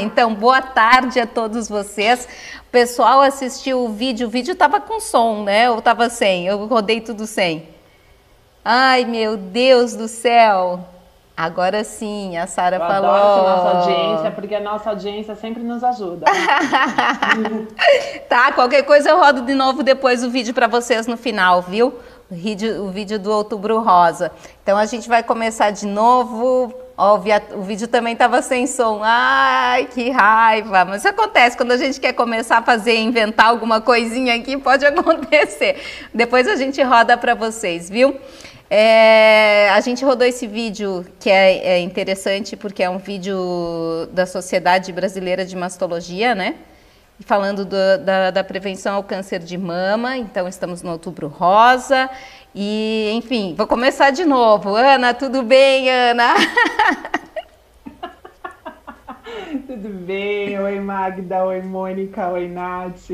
Então, boa tarde a todos vocês. O pessoal assistiu o vídeo, o vídeo estava com som, né? Ou estava sem? Eu rodei tudo sem. Ai, meu Deus do céu. Agora sim, a Sara falou. Adoro a nossa audiência, porque a nossa audiência sempre nos ajuda. tá, qualquer coisa eu rodo de novo depois o vídeo para vocês no final, viu? O vídeo, o vídeo do Outubro Rosa. Então a gente vai começar de novo. Ó, o, vídeo também estava sem som. Ai, que raiva! Mas acontece quando a gente quer começar a fazer, inventar alguma coisinha aqui, pode acontecer. Depois a gente roda para vocês, viu? É, a gente rodou esse vídeo que é, é, interessante porque é um vídeo da Sociedade Brasileira de Mastologia, né? Falando do, da, da prevenção ao câncer de mama. Então, estamos no Outubro Rosa. E, enfim, vou começar de novo. Ana, tudo bem, Ana? tudo bem? Oi, Magda. Oi, Mônica. Oi, Nath.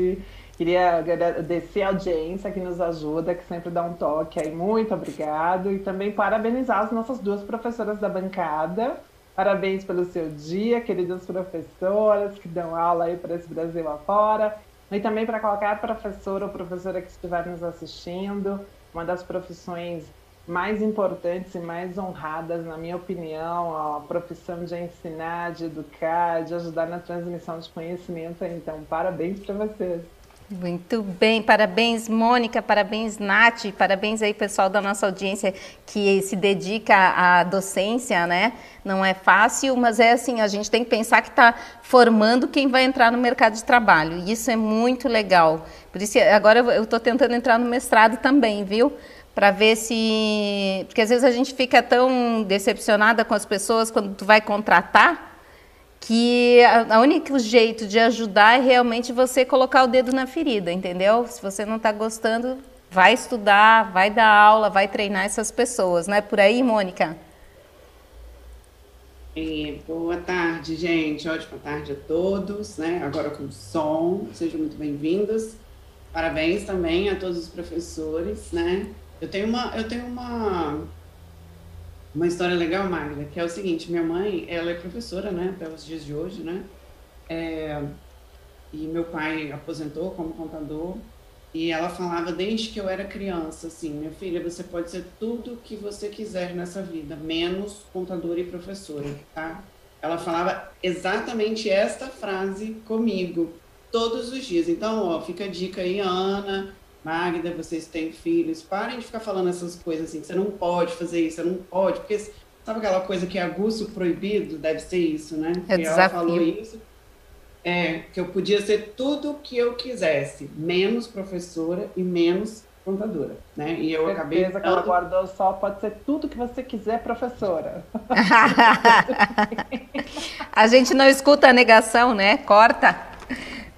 Queria agradecer a audiência que nos ajuda, que sempre dá um toque aí. Muito obrigado. E também parabenizar as nossas duas professoras da bancada. Parabéns pelo seu dia, queridas professoras que dão aula aí para esse Brasil afora. E também para qualquer professor ou professora que estiver nos assistindo uma das profissões mais importantes e mais honradas, na minha opinião, a profissão de ensinar, de educar, de ajudar na transmissão de conhecimento. Então, parabéns para vocês. Muito bem, parabéns Mônica, parabéns Nath, parabéns aí pessoal da nossa audiência que se dedica à docência, né? Não é fácil, mas é assim, a gente tem que pensar que está formando quem vai entrar no mercado de trabalho. E isso é muito legal. Por isso, agora eu estou tentando entrar no mestrado também, viu? Para ver se. Porque às vezes a gente fica tão decepcionada com as pessoas quando tu vai contratar que o único jeito de ajudar é realmente você colocar o dedo na ferida, entendeu? Se você não está gostando, vai estudar, vai dar aula, vai treinar essas pessoas, não é por aí, Mônica? É, boa tarde, gente. Ótima tarde a todos, né? Agora com som, sejam muito bem-vindos. Parabéns também a todos os professores, né? Eu tenho uma, eu tenho uma uma história legal, Magda, que é o seguinte, minha mãe, ela é professora, né, até os dias de hoje, né, é, e meu pai aposentou como contador, e ela falava desde que eu era criança, assim, minha filha, você pode ser tudo que você quiser nessa vida, menos contadora e professora, tá? Ela falava exatamente esta frase comigo, todos os dias. Então, ó, fica a dica aí, Ana, Magda, vocês têm filhos, parem de ficar falando essas coisas assim, você não pode fazer isso, você não pode, porque sabe aquela coisa que é aguço proibido? Deve ser isso, né? É desafio. ela falou isso. É, que eu podia ser tudo o que eu quisesse, menos professora e menos contadora, né? E eu Certeza acabei... que ela guardou só, pode ser tudo que você quiser, professora. a gente não escuta a negação, né? Corta.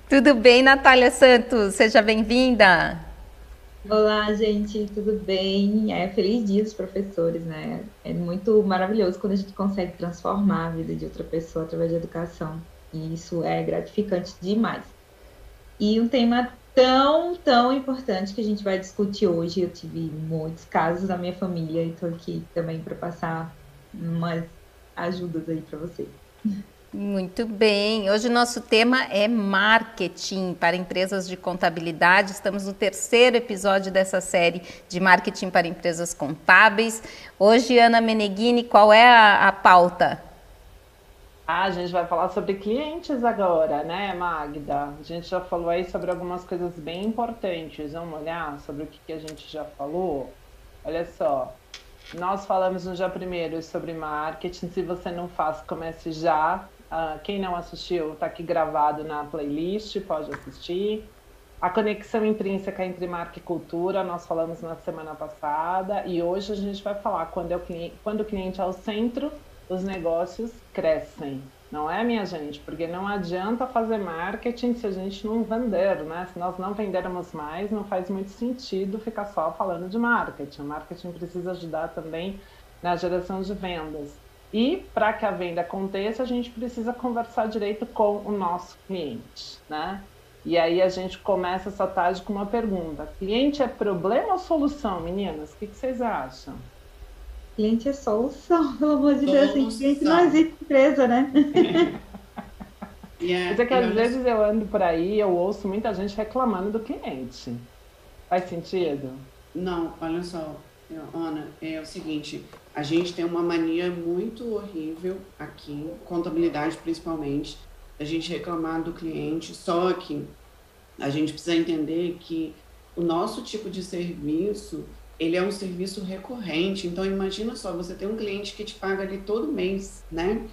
Tudo bem, Natália Santos? Seja bem-vinda. Olá, gente, tudo bem? É, feliz dia dos professores, né? É muito maravilhoso quando a gente consegue transformar a vida de outra pessoa através da educação. E isso é gratificante demais. E um tema tão, tão importante que a gente vai discutir hoje. Eu tive muitos casos na minha família e estou aqui também para passar umas ajudas aí para vocês. Muito bem. Hoje o nosso tema é marketing para empresas de contabilidade. Estamos no terceiro episódio dessa série de marketing para empresas contábeis. Hoje, Ana Meneghini, qual é a, a pauta? Ah, a gente vai falar sobre clientes agora, né, Magda? A gente já falou aí sobre algumas coisas bem importantes. Vamos olhar sobre o que, a gente já falou? Olha só, nós falamos no dia primeiro sobre marketing. Se você não faz, comece já. Uh, quem não assistiu, está aqui gravado na playlist, pode assistir. A conexão intrínseca entre marca e cultura, nós falamos na semana passada, e hoje a gente vai falar quando, é o, cliente, quando o cliente é o centro, os negócios crescem. Não é, minha gente? Porque não adianta fazer marketing se a gente não vender, né? Se nós não vendermos mais, não faz muito sentido ficar só falando de marketing. O marketing precisa ajudar também na geração de vendas. E para que a venda aconteça, a gente precisa conversar direito com o nosso cliente, né? E aí a gente começa essa tarde com uma pergunta: cliente é problema ou solução, meninas? O que, que vocês acham? Cliente é solução, pelo amor de Deus, assim, cliente não existe empresa, né? Yeah, Mas é que às vezes eu ando por aí, eu ouço muita gente reclamando do cliente. Faz sentido? Não, olha só, Ana, é o seguinte, a gente tem uma mania muito horrível aqui, contabilidade principalmente, a gente reclamar do cliente, só que a gente precisa entender que o nosso tipo de serviço, ele é um serviço recorrente. Então, imagina só, você tem um cliente que te paga ali todo mês, né?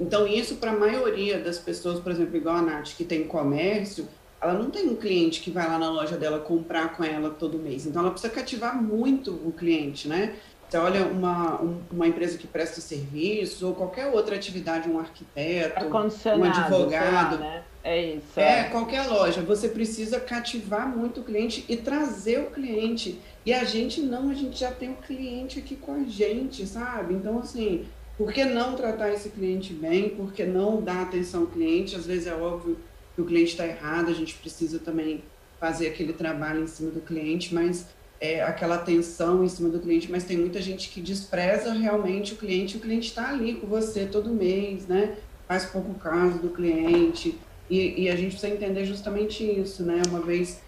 Então, isso para a maioria das pessoas, por exemplo, igual a Nath, que tem comércio, ela não tem um cliente que vai lá na loja dela comprar com ela todo mês. Então, ela precisa cativar muito o cliente, né? Você olha uma, uma empresa que presta serviço ou qualquer outra atividade, um arquiteto, um advogado. Lá, né? É isso. É, é, qualquer loja. Você precisa cativar muito o cliente e trazer o cliente. E a gente não, a gente já tem o cliente aqui com a gente, sabe? Então, assim, por que não tratar esse cliente bem? Por que não dar atenção ao cliente? Às vezes é óbvio que o cliente está errado, a gente precisa também fazer aquele trabalho em cima do cliente, mas é, aquela atenção em cima do cliente, mas tem muita gente que despreza realmente o cliente, o cliente está ali com você todo mês, né? Faz pouco caso do cliente, e, e, a gente precisa entender justamente isso, né? Uma vez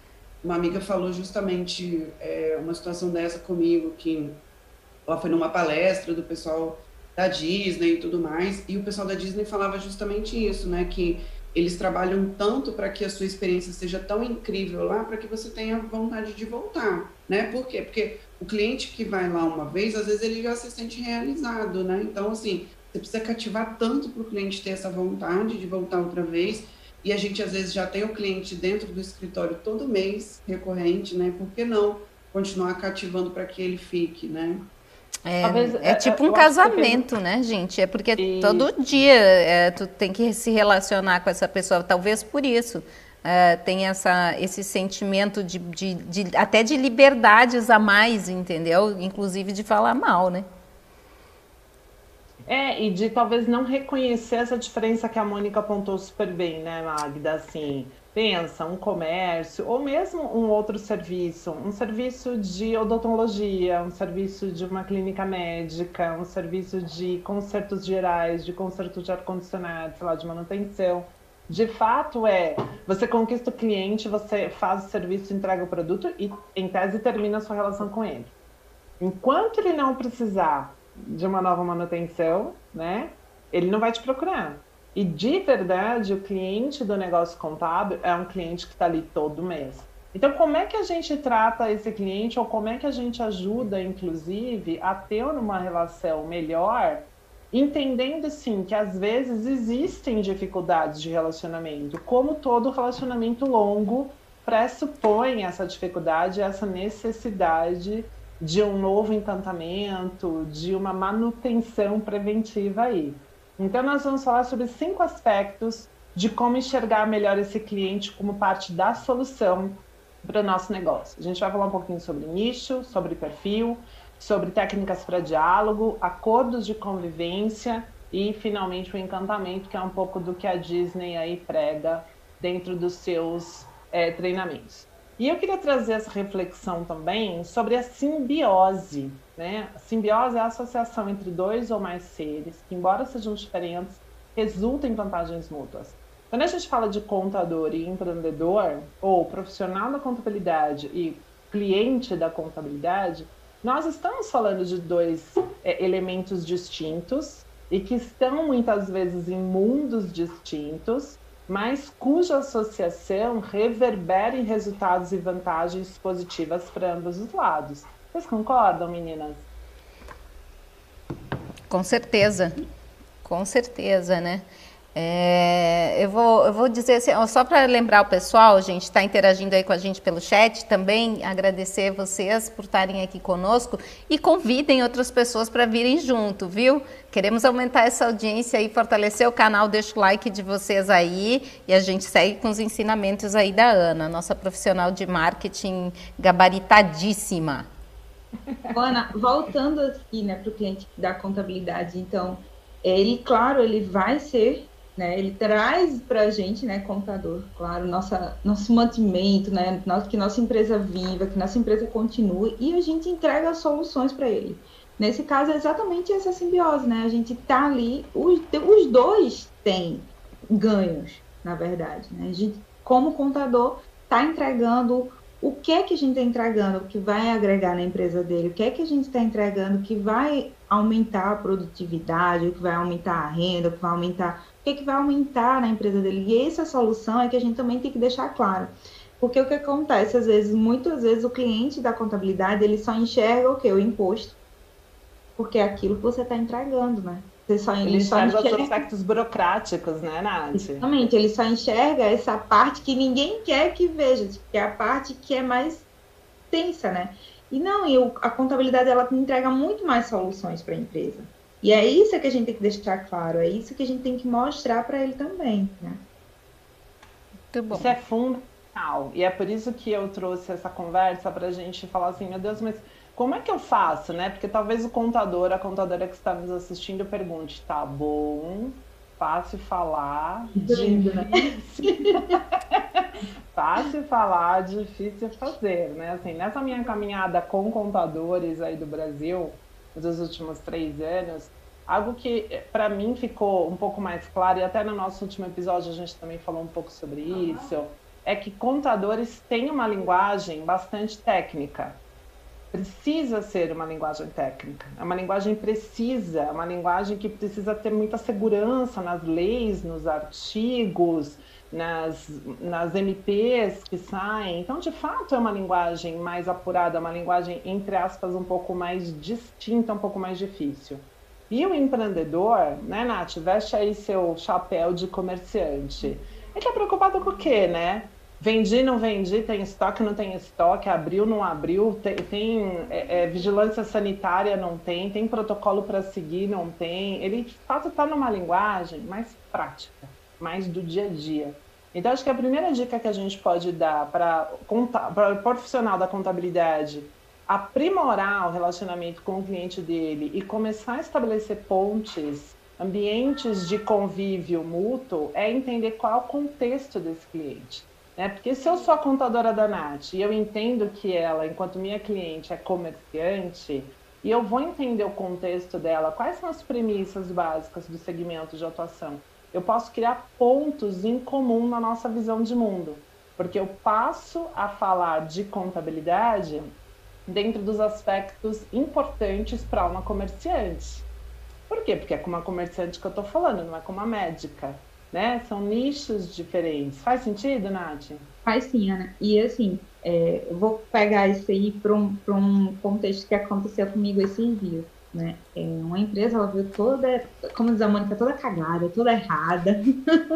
uma amiga falou justamente é, uma situação dessa comigo, que ela foi numa palestra do pessoal da Disney e tudo mais, e o pessoal da Disney falava justamente isso, né? Que eles trabalham tanto para que a sua experiência seja tão incrível lá, para que você tenha vontade de voltar, né? Por quê? Porque o cliente que vai lá uma vez, às vezes ele já se sente realizado, né? Então, assim, você precisa cativar tanto para o cliente ter essa vontade de voltar outra vez. E a gente, às vezes, já tem o cliente dentro do escritório todo mês, recorrente, né? Por que não continuar cativando para que ele fique, né? É, é, é tipo um casamento, né, gente? É porque e... todo dia é, tu tem que se relacionar com essa pessoa, talvez por isso. É, tem essa, esse sentimento de, de, de, até de liberdades a mais, entendeu? Inclusive de falar mal, né? É, e de talvez não reconhecer essa diferença que a Mônica apontou super bem, né, Magda? Assim, pensa, um comércio, ou mesmo um outro serviço, um serviço de odontologia, um serviço de uma clínica médica, um serviço de consertos gerais, de conserto de ar-condicionado, sei lá, de manutenção. De fato, é você conquista o cliente, você faz o serviço, entrega o produto e, em tese, termina a sua relação com ele. Enquanto ele não precisar de uma nova manutenção, né, ele não vai te procurar. E de verdade, o cliente do negócio contábil é um cliente que está ali todo mês. Então, como é que a gente trata esse cliente ou como é que a gente ajuda, inclusive, a ter uma relação melhor, entendendo sim que às vezes existem dificuldades de relacionamento, como todo relacionamento longo pressupõe essa dificuldade, essa necessidade de um novo encantamento, de uma manutenção preventiva aí. Então, nós vamos falar sobre cinco aspectos de como enxergar melhor esse cliente como parte da solução para o nosso negócio. A gente vai falar um pouquinho sobre nicho, sobre perfil, sobre técnicas para diálogo, acordos de convivência e, finalmente, o encantamento, que é um pouco do que a Disney aí prega dentro dos seus é, treinamentos. E eu queria trazer essa reflexão também sobre a simbiose. Né? Simbiose é a associação entre dois ou mais seres que, embora sejam diferentes, resultam em vantagens mútuas. Quando a gente fala de contador e empreendedor, ou profissional da contabilidade e cliente da contabilidade, nós estamos falando de dois é, elementos distintos e que estão muitas vezes em mundos distintos mas cuja associação reverbera em resultados e vantagens positivas para ambos os lados. Vocês concordam, meninas? Com certeza, com certeza, né? É, eu, vou, eu vou dizer assim, só para lembrar o pessoal, gente, está interagindo aí com a gente pelo chat, também agradecer vocês por estarem aqui conosco e convidem outras pessoas para virem junto, viu? Queremos aumentar essa audiência e fortalecer o canal, deixa o like de vocês aí e a gente segue com os ensinamentos aí da Ana, nossa profissional de marketing gabaritadíssima. Ana, voltando aqui né, para o cliente da contabilidade, então, ele, claro, ele vai ser né? Ele traz para a gente, né, contador, claro, nossa, nosso mantimento, né, que nossa empresa viva, que nossa empresa continue e a gente entrega soluções para ele. Nesse caso é exatamente essa simbiose, né? A gente tá ali, os, os dois têm ganhos, na verdade. Né? A gente, como contador, está entregando o que é que a gente está entregando que vai agregar na empresa dele, o que é que a gente está entregando que vai aumentar a produtividade, o que vai aumentar a renda, o que vai aumentar, o que, é que vai aumentar na empresa dele. E essa solução é que a gente também tem que deixar claro. Porque o que acontece, às vezes, muitas vezes o cliente da contabilidade, ele só enxerga o que? O imposto. Porque é aquilo que você está entregando, né? Você só, ele, ele só enxerga, os aspectos burocráticos, né, Nath? Exatamente, ele só enxerga essa parte que ninguém quer que veja, que é a parte que é mais tensa, né? E não, e a contabilidade ela entrega muito mais soluções para a empresa. E é isso que a gente tem que deixar claro, é isso que a gente tem que mostrar para ele também, né? Muito bom. Isso é fundamental. E é por isso que eu trouxe essa conversa para a gente falar assim, meu Deus, mas como é que eu faço, né? Porque talvez o contador, a contadora que está nos assistindo pergunte, tá bom, fácil falar, difícil. Né? fácil falar, difícil fazer, né? Assim, nessa minha caminhada com contadores aí do Brasil, dos últimos três anos, algo que eh, para mim ficou um pouco mais claro, e até no nosso último episódio a gente também falou um pouco sobre isso, é que contadores têm uma linguagem bastante técnica precisa ser uma linguagem técnica, é uma linguagem precisa, é uma linguagem que precisa ter muita segurança nas leis, nos artigos, nas, nas MPs que saem. Então, de fato, é uma linguagem mais apurada, uma linguagem, entre aspas, um pouco mais distinta, um pouco mais difícil. E o empreendedor, né, Nath, veste aí seu chapéu de comerciante. Ele está preocupado com o quê, né? Vendi, não vendi, tem estoque, não tem estoque, abriu, não abriu, tem, tem é, é, vigilância sanitária, não tem, tem protocolo para seguir, não tem. Ele de fato está numa linguagem mais prática, mais do dia a dia. Então, acho que a primeira dica que a gente pode dar para o profissional da contabilidade aprimorar o relacionamento com o cliente dele e começar a estabelecer pontes, ambientes de convívio mútuo, é entender qual é o contexto desse cliente. Né? Porque se eu sou a contadora da Nath e eu entendo que ela, enquanto minha cliente, é comerciante, e eu vou entender o contexto dela, quais são as premissas básicas do segmento de atuação, eu posso criar pontos em comum na nossa visão de mundo. Porque eu passo a falar de contabilidade dentro dos aspectos importantes para uma comerciante. Por quê? Porque é com uma comerciante que eu estou falando, não é com uma médica né? São nichos diferentes. Faz sentido, Nath? Faz sim, Ana. E assim, é, eu vou pegar isso aí para um, um contexto que aconteceu comigo esses dias. Né? É, uma empresa, ela veio toda, como diz a Mônica, toda cagada, toda errada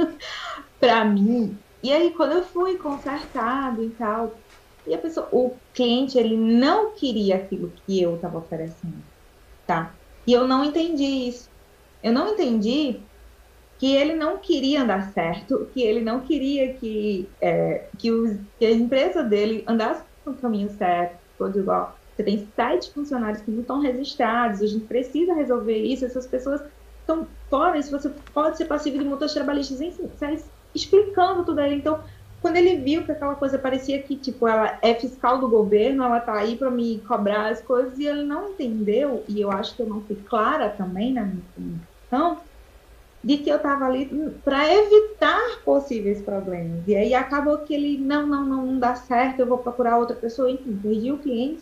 para mim. E aí, quando eu fui consertado e tal, e a pessoa, o cliente, ele não queria aquilo que eu estava oferecendo, tá? E eu não entendi isso. Eu não entendi que ele não queria andar certo, que ele não queria que, é, que, os, que, a empresa dele andasse no caminho certo, todo igual. Você tem sete funcionários que não estão registrados, a gente precisa resolver isso, essas pessoas estão fora, isso você pode ser passivo de multas trabalhistas, explicando tudo aí. Então, quando ele viu que aquela coisa parecia que, tipo, ela é fiscal do governo, ela tá aí para me cobrar as coisas, e ele não entendeu, e eu acho que eu não fui clara também na minha comunicação, de que eu estava ali para evitar possíveis problemas. E aí acabou que ele, não, não, não, não dá certo, eu vou procurar outra pessoa, enfim, perdi o cliente,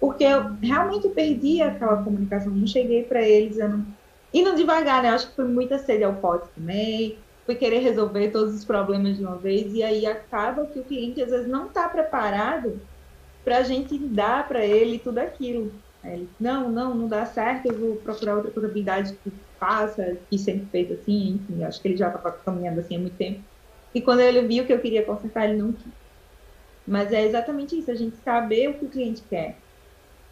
porque eu realmente perdi aquela comunicação, não cheguei para ele dizendo, indo devagar, né? Acho que foi muita sede ao pote também, fui querer resolver todos os problemas de uma vez, e aí acaba que o cliente às vezes não está preparado para a gente dar para ele tudo aquilo. Ele, não, não, não dá certo, eu vou procurar outra contabilidade que faça, que sempre fez assim, enfim, acho que ele já estava caminhando assim há muito tempo. E quando ele viu que eu queria consertar, ele não quis. Mas é exatamente isso, a gente saber o que o cliente quer.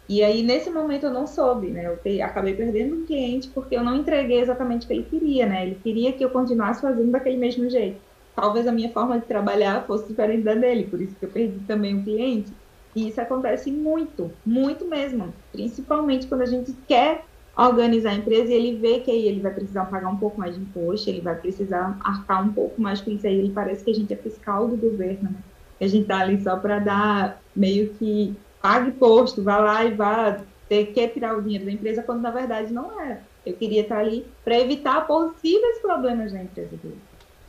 E aí, nesse momento, eu não soube, né? Eu te, acabei perdendo um cliente porque eu não entreguei exatamente o que ele queria, né? Ele queria que eu continuasse fazendo daquele mesmo jeito. Talvez a minha forma de trabalhar fosse diferente da dele, por isso que eu perdi também o cliente. E isso acontece muito, muito mesmo. Principalmente quando a gente quer organizar a empresa e ele vê que aí ele vai precisar pagar um pouco mais de imposto, ele vai precisar arcar um pouco mais com isso aí. Ele parece que a gente é fiscal do governo, né? A gente tá ali só para dar meio que pague imposto, vá lá e vá ter que tirar o dinheiro da empresa, quando na verdade não era. Eu queria estar ali para evitar possíveis problemas na empresa dele.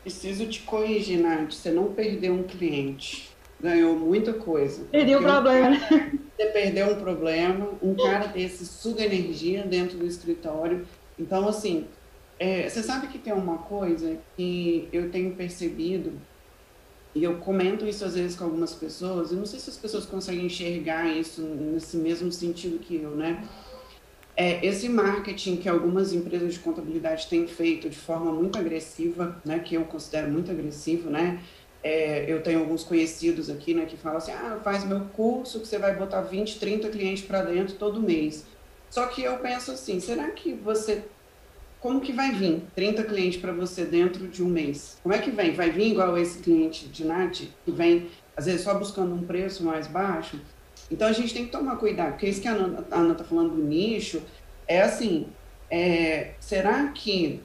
preciso te corrigir, Nath. Você não perdeu um cliente. Ganhou muita coisa. Perdi o problema. Você perdeu um problema. Um cara desse suga energia dentro do escritório. Então, assim, é, você sabe que tem uma coisa que eu tenho percebido, e eu comento isso às vezes com algumas pessoas, e não sei se as pessoas conseguem enxergar isso nesse mesmo sentido que eu, né? É, esse marketing que algumas empresas de contabilidade têm feito de forma muito agressiva, né, que eu considero muito agressivo, né, é, eu tenho alguns conhecidos aqui, né, que falam assim, ah, faz meu curso que você vai botar 20, 30 clientes para dentro todo mês. Só que eu penso assim, será que você, como que vai vir 30 clientes para você dentro de um mês? Como é que vem? Vai vir igual esse cliente de Nath, que vem, às vezes, só buscando um preço mais baixo? Então a gente tem que tomar cuidado, porque isso que a Ana está falando do nicho é assim: é, será que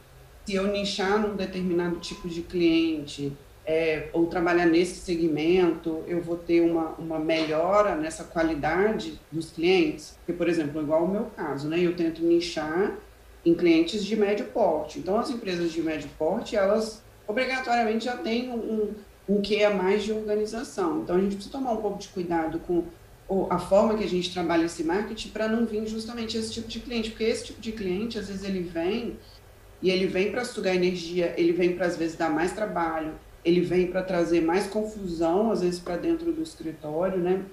se eu nichar num determinado tipo de cliente é, ou trabalhar nesse segmento, eu vou ter uma, uma melhora nessa qualidade dos clientes? Porque, por exemplo, igual o meu caso, né? Eu tento nichar em clientes de médio porte. Então, as empresas de médio porte, elas obrigatoriamente já têm um, um, que a mais de organização. Então, a gente precisa tomar um pouco de cuidado com a forma que a gente trabalha esse marketing para não vir justamente esse tipo de cliente, porque esse tipo de cliente, às vezes, ele vem e ele vem para sugar energia, ele vem para, às vezes, dar mais trabalho, ele vem para trazer mais confusão, às vezes, para dentro do escritório, né?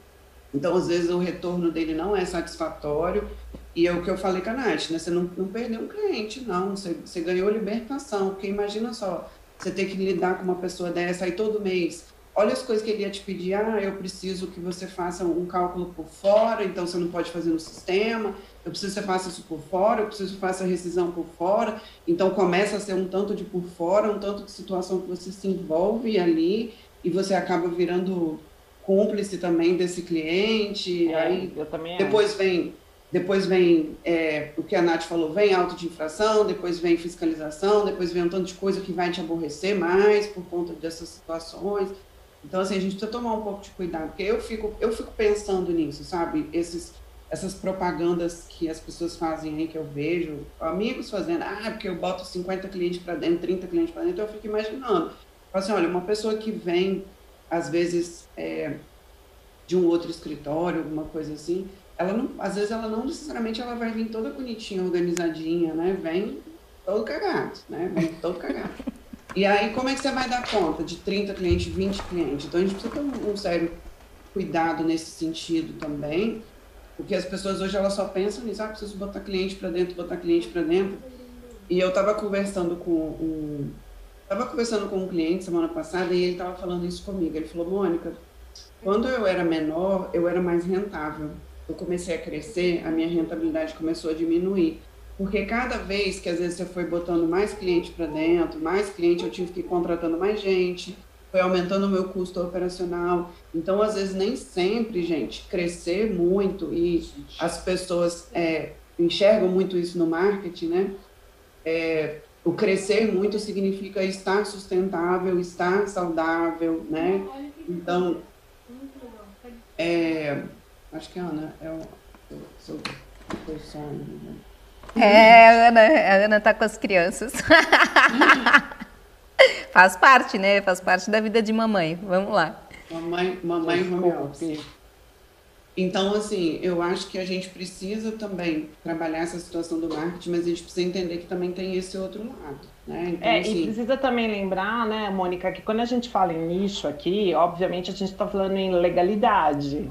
Então, às vezes, o retorno dele não é satisfatório. E é o que eu falei com a Nath, né? Você não, não perdeu um cliente, não. Você, você ganhou libertação. Porque imagina só, você ter que lidar com uma pessoa dessa aí todo mês olha as coisas que ele ia te pedir, ah, eu preciso que você faça um cálculo por fora, então você não pode fazer no sistema, eu preciso que você faça isso por fora, eu preciso que você faça a rescisão por fora, então começa a ser um tanto de por fora, um tanto de situação que você se envolve ali e você acaba virando cúmplice também desse cliente, é, aí depois acho. vem depois vem é, o que a Nath falou, vem auto de infração, depois vem fiscalização, depois vem um tanto de coisa que vai te aborrecer mais por conta dessas situações. Então, assim, a gente precisa tomar um pouco de cuidado, porque eu fico, eu fico pensando nisso, sabe? Esses, essas propagandas que as pessoas fazem aí, que eu vejo, amigos fazendo, ah, porque eu boto 50 clientes para dentro, 30 clientes para dentro, eu fico imaginando. Assim, olha, uma pessoa que vem, às vezes, é, de um outro escritório, alguma coisa assim, ela não, às vezes ela não necessariamente ela vai vir toda bonitinha, organizadinha, né? Vem todo cagado, né? Vem todo cagado. E aí, como é que você vai dar conta de 30 clientes, 20 clientes? Então, a gente precisa ter um, um sério cuidado nesse sentido também, porque as pessoas hoje elas só pensam nisso, ah, preciso botar cliente para dentro, botar cliente para dentro. E eu estava conversando com um estava conversando com um cliente semana passada e ele estava falando isso comigo. Ele falou, Mônica, quando eu era menor, eu era mais rentável. Eu comecei a crescer, a minha rentabilidade começou a diminuir. Porque cada vez que às vezes você foi botando mais cliente para dentro, mais cliente, eu tive que ir contratando mais gente, foi aumentando o meu custo operacional. Então, às vezes, nem sempre, gente, crescer muito e as pessoas é, enxergam muito isso no marketing, né? É, o crescer muito significa estar sustentável, estar saudável, né? Então, é, acho que a Ana é o seu, seu sonho, né? É, a Ana, a Ana tá com as crianças. Faz parte, né? Faz parte da vida de mamãe. Vamos lá. Mamãe, mamãe home office. Então, assim, eu acho que a gente precisa também trabalhar essa situação do marketing, mas a gente precisa entender que também tem esse outro lado, né? Então, é, assim... e precisa também lembrar, né, Mônica, que quando a gente fala em nicho aqui, obviamente a gente está falando em legalidade,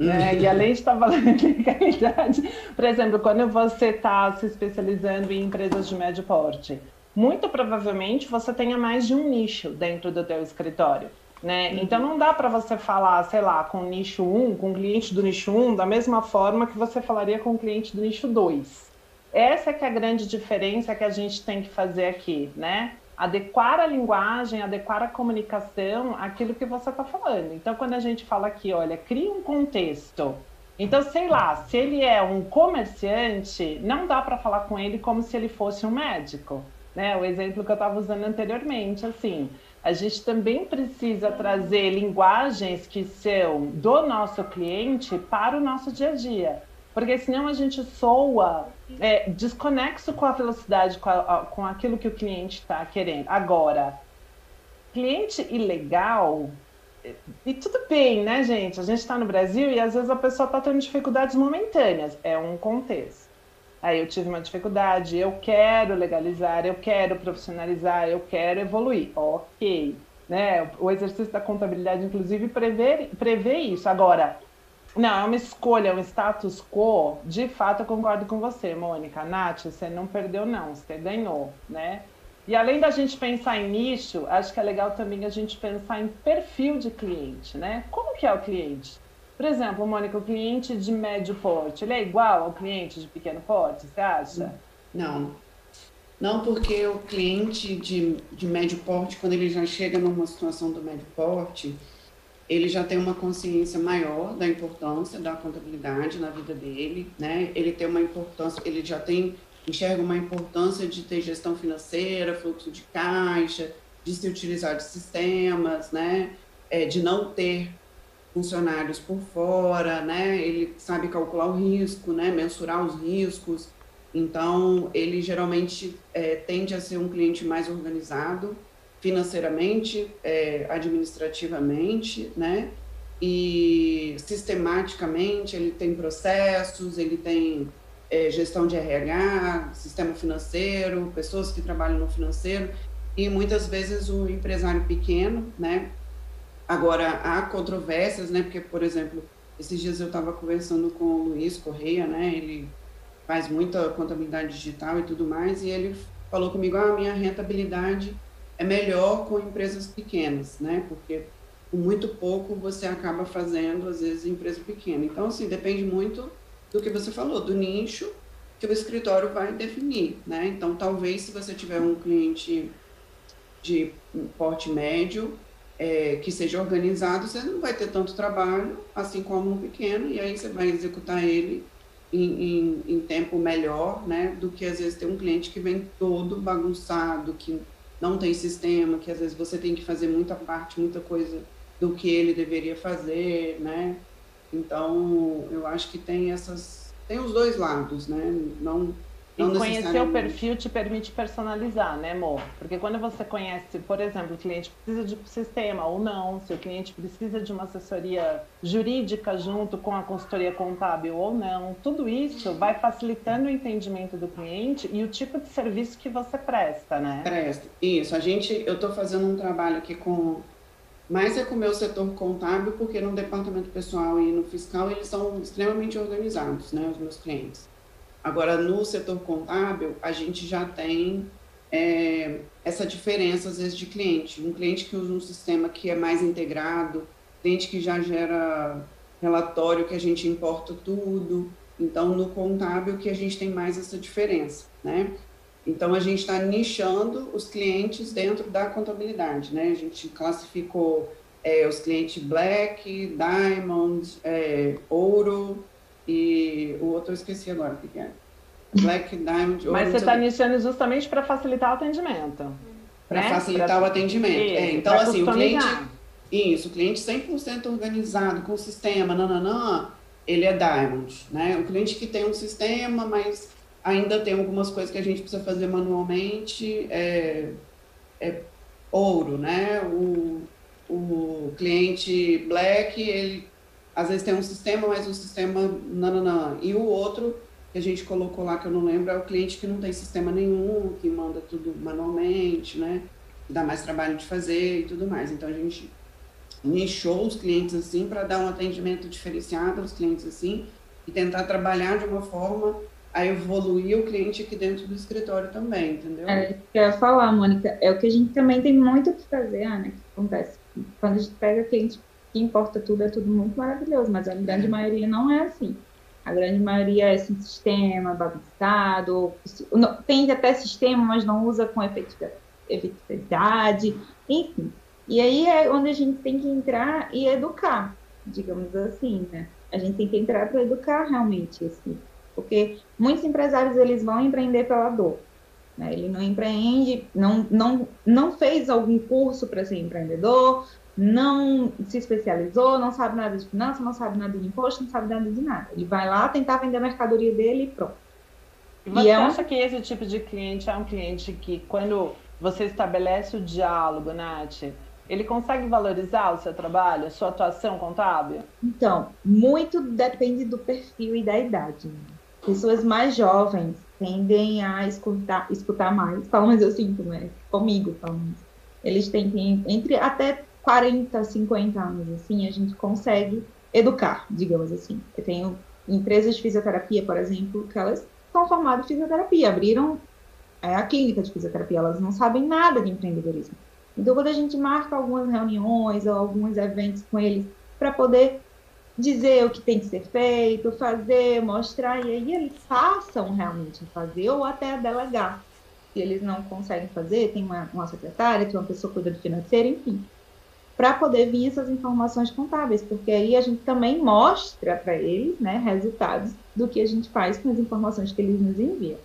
né? E além de estar falando de legalidade, por exemplo, quando você está se especializando em empresas de médio porte, muito provavelmente você tenha mais de um nicho dentro do teu escritório. Né? Uhum. Então não dá para você falar, sei lá, com o nicho 1, com o cliente do nicho 1, da mesma forma que você falaria com o cliente do nicho 2. Essa é que é a grande diferença que a gente tem que fazer aqui, né? Adequar a linguagem, adequar a comunicação àquilo que você está falando. Então, quando a gente fala aqui, olha, cria um contexto. Então, sei lá, se ele é um comerciante, não dá para falar com ele como se ele fosse um médico. Né? O exemplo que eu estava usando anteriormente, assim, a gente também precisa trazer linguagens que são do nosso cliente para o nosso dia a dia porque senão a gente soa é, desconexo com a velocidade, com, a, com aquilo que o cliente está querendo. Agora, cliente ilegal, e tudo bem, né, gente? A gente está no Brasil e às vezes a pessoa está tendo dificuldades momentâneas. É um contexto. Aí eu tive uma dificuldade, eu quero legalizar, eu quero profissionalizar, eu quero evoluir. Ok. Né? O exercício da contabilidade, inclusive, prevê, prevê isso. Agora, não, é uma escolha, é um status quo. De fato, eu concordo com você, Mônica. Nath, você não perdeu, não, você ganhou, né? E além da gente pensar em nicho, acho que é legal também a gente pensar em perfil de cliente, né? Como que é o cliente? Por exemplo, Mônica, o cliente de médio porte, ele é igual ao cliente de pequeno porte, você acha? Não. Não, porque o cliente de, de médio porte, quando ele já chega numa situação do médio porte, ele já tem uma consciência maior da importância da contabilidade na vida dele, né? Ele tem uma importância, ele já tem enxerga uma importância de ter gestão financeira, fluxo de caixa, de se utilizar de sistemas, né? É, de não ter funcionários por fora, né? Ele sabe calcular o risco, né? Mensurar os riscos. Então, ele geralmente é, tende a ser um cliente mais organizado financeiramente, é, administrativamente, né? E sistematicamente ele tem processos, ele tem é, gestão de RH, sistema financeiro, pessoas que trabalham no financeiro e muitas vezes o empresário pequeno, né? Agora há controvérsias, né? Porque, por exemplo, esses dias eu estava conversando com o Luiz Correia, né? Ele faz muita contabilidade digital e tudo mais, e ele falou comigo: ah, a minha rentabilidade é melhor com empresas pequenas, né? Porque com muito pouco você acaba fazendo, às vezes, empresa pequena. Então, assim, depende muito do que você falou, do nicho que o escritório vai definir, né? Então, talvez se você tiver um cliente de porte médio, é, que seja organizado, você não vai ter tanto trabalho, assim como um pequeno, e aí você vai executar ele em, em, em tempo melhor, né? Do que às vezes ter um cliente que vem todo bagunçado, que não tem sistema, que às vezes você tem que fazer muita parte, muita coisa do que ele deveria fazer, né? Então, eu acho que tem essas tem os dois lados, né? Não e conhecer o perfil te permite personalizar, né, amor? Porque quando você conhece, por exemplo, o cliente precisa de um sistema ou não, se o cliente precisa de uma assessoria jurídica junto com a consultoria contábil ou não, tudo isso vai facilitando o entendimento do cliente e o tipo de serviço que você presta, né? Presta. Isso. A gente, eu estou fazendo um trabalho aqui com mais é com o meu setor contábil, porque no departamento pessoal e no fiscal eles são extremamente organizados, né, os meus clientes. Agora, no setor contábil, a gente já tem é, essa diferença, às vezes, de cliente. Um cliente que usa um sistema que é mais integrado, cliente que já gera relatório que a gente importa tudo. Então, no contábil que a gente tem mais essa diferença, né? Então, a gente está nichando os clientes dentro da contabilidade, né? A gente classificou é, os clientes Black, Diamond, é, Ouro, e o outro eu esqueci agora o que é. Black Diamond. Mas você está iniciando justamente para facilitar o atendimento. Para né? facilitar pra... o atendimento. Isso, é, então, assim, o cliente. Isso, o cliente 100% organizado, com o sistema, nananã, ele é Diamond. Né? O cliente que tem um sistema, mas ainda tem algumas coisas que a gente precisa fazer manualmente, é, é ouro, né? O, o cliente Black, ele às vezes tem um sistema, mas o sistema nananã. E o outro que a gente colocou lá, que eu não lembro, é o cliente que não tem sistema nenhum, que manda tudo manualmente, né? Dá mais trabalho de fazer e tudo mais. Então a gente nichou os clientes assim para dar um atendimento diferenciado aos clientes assim e tentar trabalhar de uma forma a evoluir o cliente aqui dentro do escritório também, entendeu? É, eu ia falar, Mônica, é o que a gente também tem muito que fazer, Ana, que acontece. Quando a gente pega cliente que importa tudo, é tudo muito maravilhoso, mas a grande é. maioria não é assim. A grande maioria é sem sistema, bagunçado, tem até sistema, mas não usa com efetividade, enfim. E aí é onde a gente tem que entrar e educar, digamos assim, né? A gente tem que entrar para educar realmente, assim. Porque muitos empresários, eles vão empreender pela dor. Né? Ele não empreende, não, não, não fez algum curso para ser empreendedor, não se especializou, não sabe nada de finanças, não sabe nada de imposto, não sabe nada de nada. Ele vai lá tentar vender a mercadoria dele e pronto. E você e é acha um... que esse tipo de cliente é um cliente que, quando você estabelece o diálogo, Nath, ele consegue valorizar o seu trabalho, a sua atuação contábil? Então, muito depende do perfil e da idade. Pessoas mais jovens tendem a escutar, escutar mais, pelo menos eu sinto, né? Comigo, pelo menos. Eles têm entre até 40, 50 anos, assim, a gente consegue educar, digamos assim. Eu tenho empresas de fisioterapia, por exemplo, que elas são formadas em fisioterapia, abriram é, a clínica de fisioterapia, elas não sabem nada de empreendedorismo. Então, quando a gente marca algumas reuniões ou alguns eventos com eles para poder dizer o que tem que ser feito, fazer, mostrar, e aí eles passam realmente a fazer ou até a delegar. Se eles não conseguem fazer, tem uma, uma secretária, tem uma pessoa cuida do financeiro, enfim. Para poder vir essas informações contábeis, porque aí a gente também mostra para eles né, resultados do que a gente faz com as informações que eles nos enviam.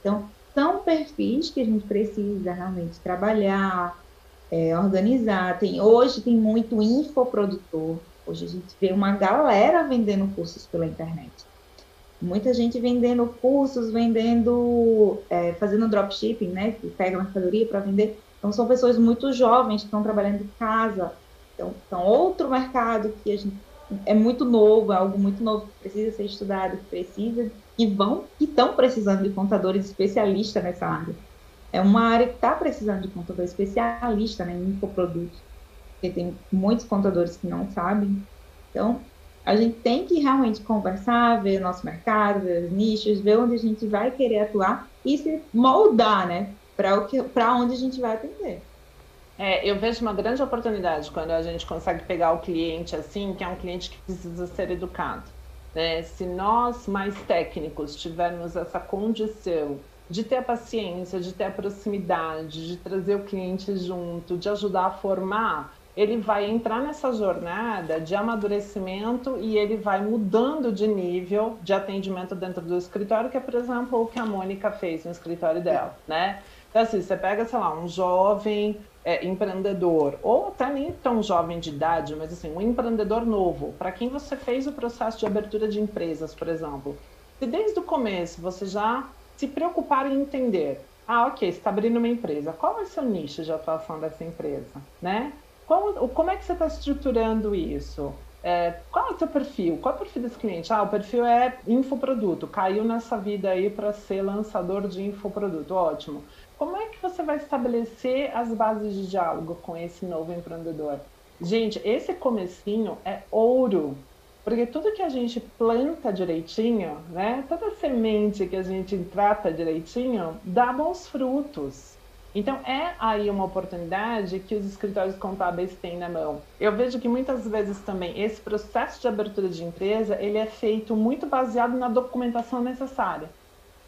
Então, são perfis que a gente precisa realmente trabalhar, é, organizar. Tem, hoje tem muito infoprodutor, Hoje a gente vê uma galera vendendo cursos pela internet. Muita gente vendendo cursos, vendendo, é, fazendo dropshipping, né? Que pega mercadoria para vender. Então, são pessoas muito jovens que estão trabalhando em casa. Então, são outro mercado que gente é muito novo, é algo muito novo que precisa ser estudado, que precisa, e vão, que estão precisando de contadores especialistas nessa área. É uma área que está precisando de contador especialista né, em infoprodutos porque tem muitos contadores que não sabem. Então, a gente tem que realmente conversar, ver o nosso mercado, ver os nichos, ver onde a gente vai querer atuar e se moldar, né, para onde a gente vai atender. É, eu vejo uma grande oportunidade quando a gente consegue pegar o cliente assim, que é um cliente que precisa ser educado. Né? Se nós, mais técnicos, tivermos essa condição de ter a paciência, de ter a proximidade, de trazer o cliente junto, de ajudar a formar, ele vai entrar nessa jornada de amadurecimento e ele vai mudando de nível de atendimento dentro do escritório, que é, por exemplo, o que a Mônica fez no escritório dela, né? Então, assim, você pega, sei lá, um jovem é, empreendedor, ou até nem tão jovem de idade, mas assim, um empreendedor novo, para quem você fez o processo de abertura de empresas, por exemplo, se desde o começo você já se preocupar em entender, ah, ok, você está abrindo uma empresa, qual ser o nicho de atuação dessa empresa, né? Como, como é que você está estruturando isso? É, qual é o seu perfil? Qual é o perfil desse cliente? Ah, o perfil é infoproduto. Caiu nessa vida aí para ser lançador de infoproduto. Ótimo. Como é que você vai estabelecer as bases de diálogo com esse novo empreendedor? Gente, esse comecinho é ouro. Porque tudo que a gente planta direitinho, né? Toda semente que a gente trata direitinho, dá bons frutos. Então, é aí uma oportunidade que os escritórios contábeis têm na mão. Eu vejo que muitas vezes também esse processo de abertura de empresa, ele é feito muito baseado na documentação necessária.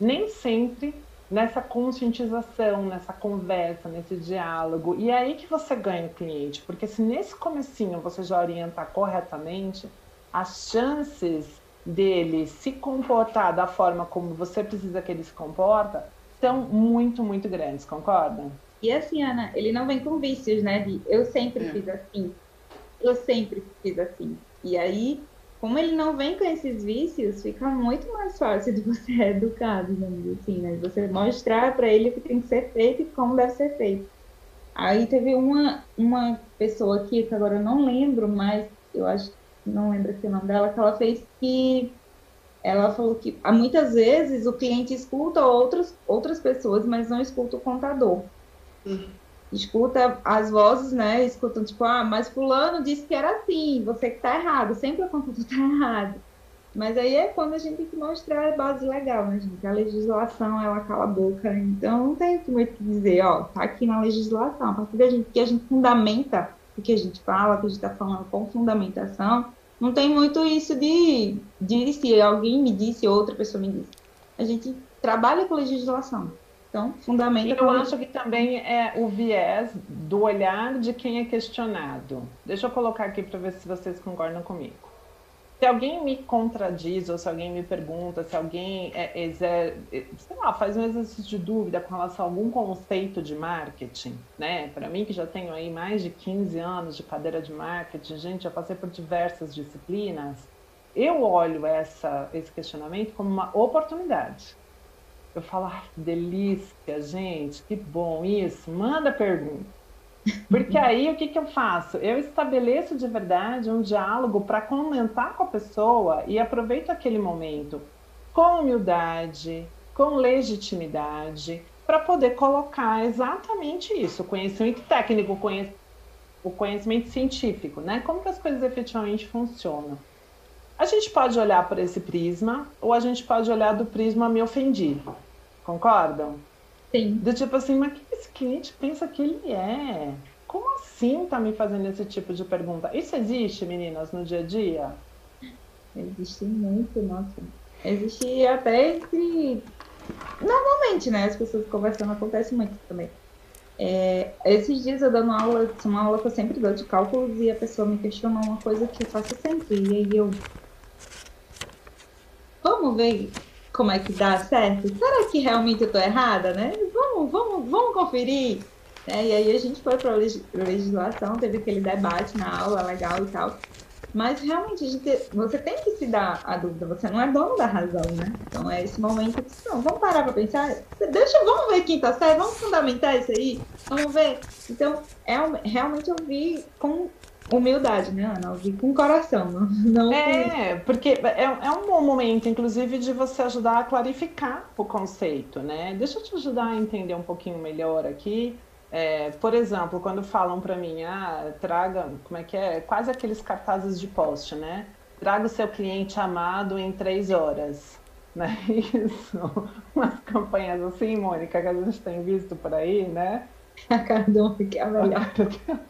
Nem sempre nessa conscientização, nessa conversa, nesse diálogo. E é aí que você ganha o cliente, porque se nesse comecinho você já orientar corretamente, as chances dele se comportar da forma como você precisa que ele se comporta são muito, muito grandes, concorda? E assim, Ana, ele não vem com vícios, né? De eu sempre é. fiz assim, eu sempre fiz assim. E aí, como ele não vem com esses vícios, fica muito mais fácil de você educar, digamos assim, né? Você mostrar para ele o que tem que ser feito e como deve ser feito. Aí teve uma, uma pessoa aqui, que agora eu não lembro, mas eu acho, não lembro o nome dela, que ela fez que ela falou que muitas vezes o cliente escuta outras, outras pessoas, mas não escuta o contador. Uhum. Escuta as vozes, né? Escutam, tipo, ah, mas fulano disse que era assim, você que tá errado, sempre o contador tá errado. Mas aí é quando a gente tem que mostrar a base legal, né, gente? A legislação, ela cala a boca, então não tem muito o que dizer, ó, tá aqui na legislação, a partir da gente, que a gente fundamenta o que a gente fala, o que a gente tá falando com fundamentação, não tem muito isso de disse, alguém me disse, outra pessoa me disse. A gente trabalha com legislação. Então, fundamenta. Eu acho que também é o viés do olhar de quem é questionado. Deixa eu colocar aqui para ver se vocês concordam comigo. Se alguém me contradiz, ou se alguém me pergunta, se alguém é, é, sei lá, faz um exercício de dúvida com relação a algum conceito de marketing, né? Para mim, que já tenho aí mais de 15 anos de cadeira de marketing, gente, já passei por diversas disciplinas, eu olho essa, esse questionamento como uma oportunidade. Eu falo, ah, que delícia, gente, que bom isso. Manda pergunta. Porque aí o que, que eu faço? Eu estabeleço de verdade um diálogo para comentar com a pessoa e aproveito aquele momento com humildade, com legitimidade, para poder colocar exatamente isso, o conhecimento técnico, o conhecimento científico, né? Como que as coisas efetivamente funcionam. A gente pode olhar por esse prisma ou a gente pode olhar do prisma me ofendi. Concordam? Sim. Do tipo assim, mas que esse cliente pensa que ele é? Como assim tá me fazendo esse tipo de pergunta? Isso existe, meninas, no dia a dia? Existe muito, nossa. Existe até entre. Normalmente, né? As pessoas conversando acontece muito também. É, esses dias eu dando aula, uma aula que eu sempre dou de cálculos e a pessoa me questionou uma coisa que eu faço sempre. E aí eu. Vamos ver como é que dá certo? Será que realmente eu tô errada, né? Vamos, vamos, vamos conferir. É, e aí a gente foi para a legislação, teve aquele debate na aula legal e tal. Mas realmente gente, você tem que se dar a dúvida, você não é dono da razão, né? Então é esse momento que, não, vamos parar para pensar, deixa, vamos ver quem tá certo, vamos fundamentar isso aí, vamos ver. Então, é, realmente eu vi com humildade, né, Ana? Ouvir com coração, não É, porque é, é um bom momento, inclusive, de você ajudar a clarificar o conceito, né? Deixa eu te ajudar a entender um pouquinho melhor aqui. É, por exemplo, quando falam para mim, ah, traga, como é que é? Quase aqueles cartazes de post, né? Traga o seu cliente amado em três horas. Né? Isso. Umas campanhas assim, Mônica, que a gente tem visto por aí, né? A Cardon, que é a melhor.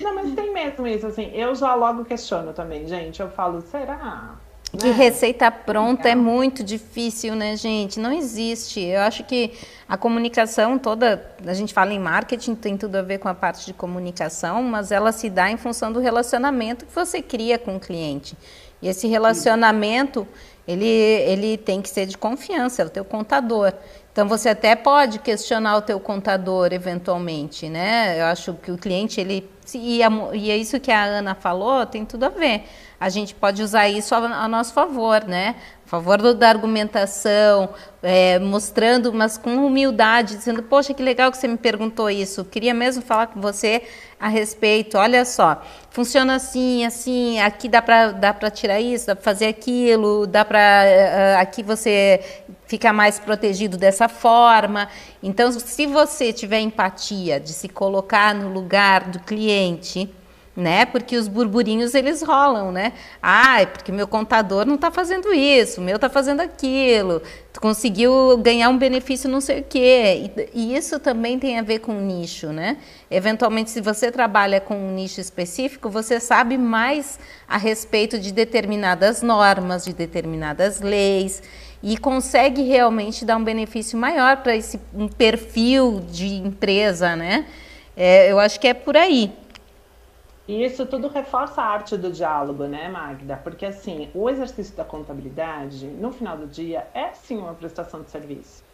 Não, mas tem mesmo isso, assim. Eu já logo questiono também, gente. Eu falo, será? De né? receita pronta é muito difícil, né, gente? Não existe. Eu acho que a comunicação toda, a gente fala em marketing, tem tudo a ver com a parte de comunicação, mas ela se dá em função do relacionamento que você cria com o cliente. E esse relacionamento, ele, ele tem que ser de confiança, é o teu contador. Então você até pode questionar o teu contador eventualmente, né? Eu acho que o cliente ele e, e é isso que a Ana falou, tem tudo a ver. A gente pode usar isso a, a nosso favor, né? A favor do, da argumentação, é, mostrando, mas com humildade, dizendo, poxa, que legal que você me perguntou isso. Queria mesmo falar com você a respeito. Olha só, funciona assim, assim, aqui dá para dá tirar isso, dá para fazer aquilo, dá para eh, eh, aqui você fica mais protegido dessa forma. Então, se você tiver empatia de se colocar no lugar do cliente, né? Porque os burburinhos eles rolam, né? Ah, é porque meu contador não está fazendo isso, o meu está fazendo aquilo, conseguiu ganhar um benefício não sei o quê. E, e, isso também tem a ver com nicho, né? Eventualmente, se você trabalha com um nicho específico, você sabe mais a respeito de determinadas normas, de determinadas leis e consegue realmente dar um benefício maior para esse um perfil de empresa, né? É, eu acho que é por aí. E isso tudo reforça a arte do diálogo, né, Magda? Porque assim, o exercício da contabilidade, no final do dia, é sim uma prestação de serviço.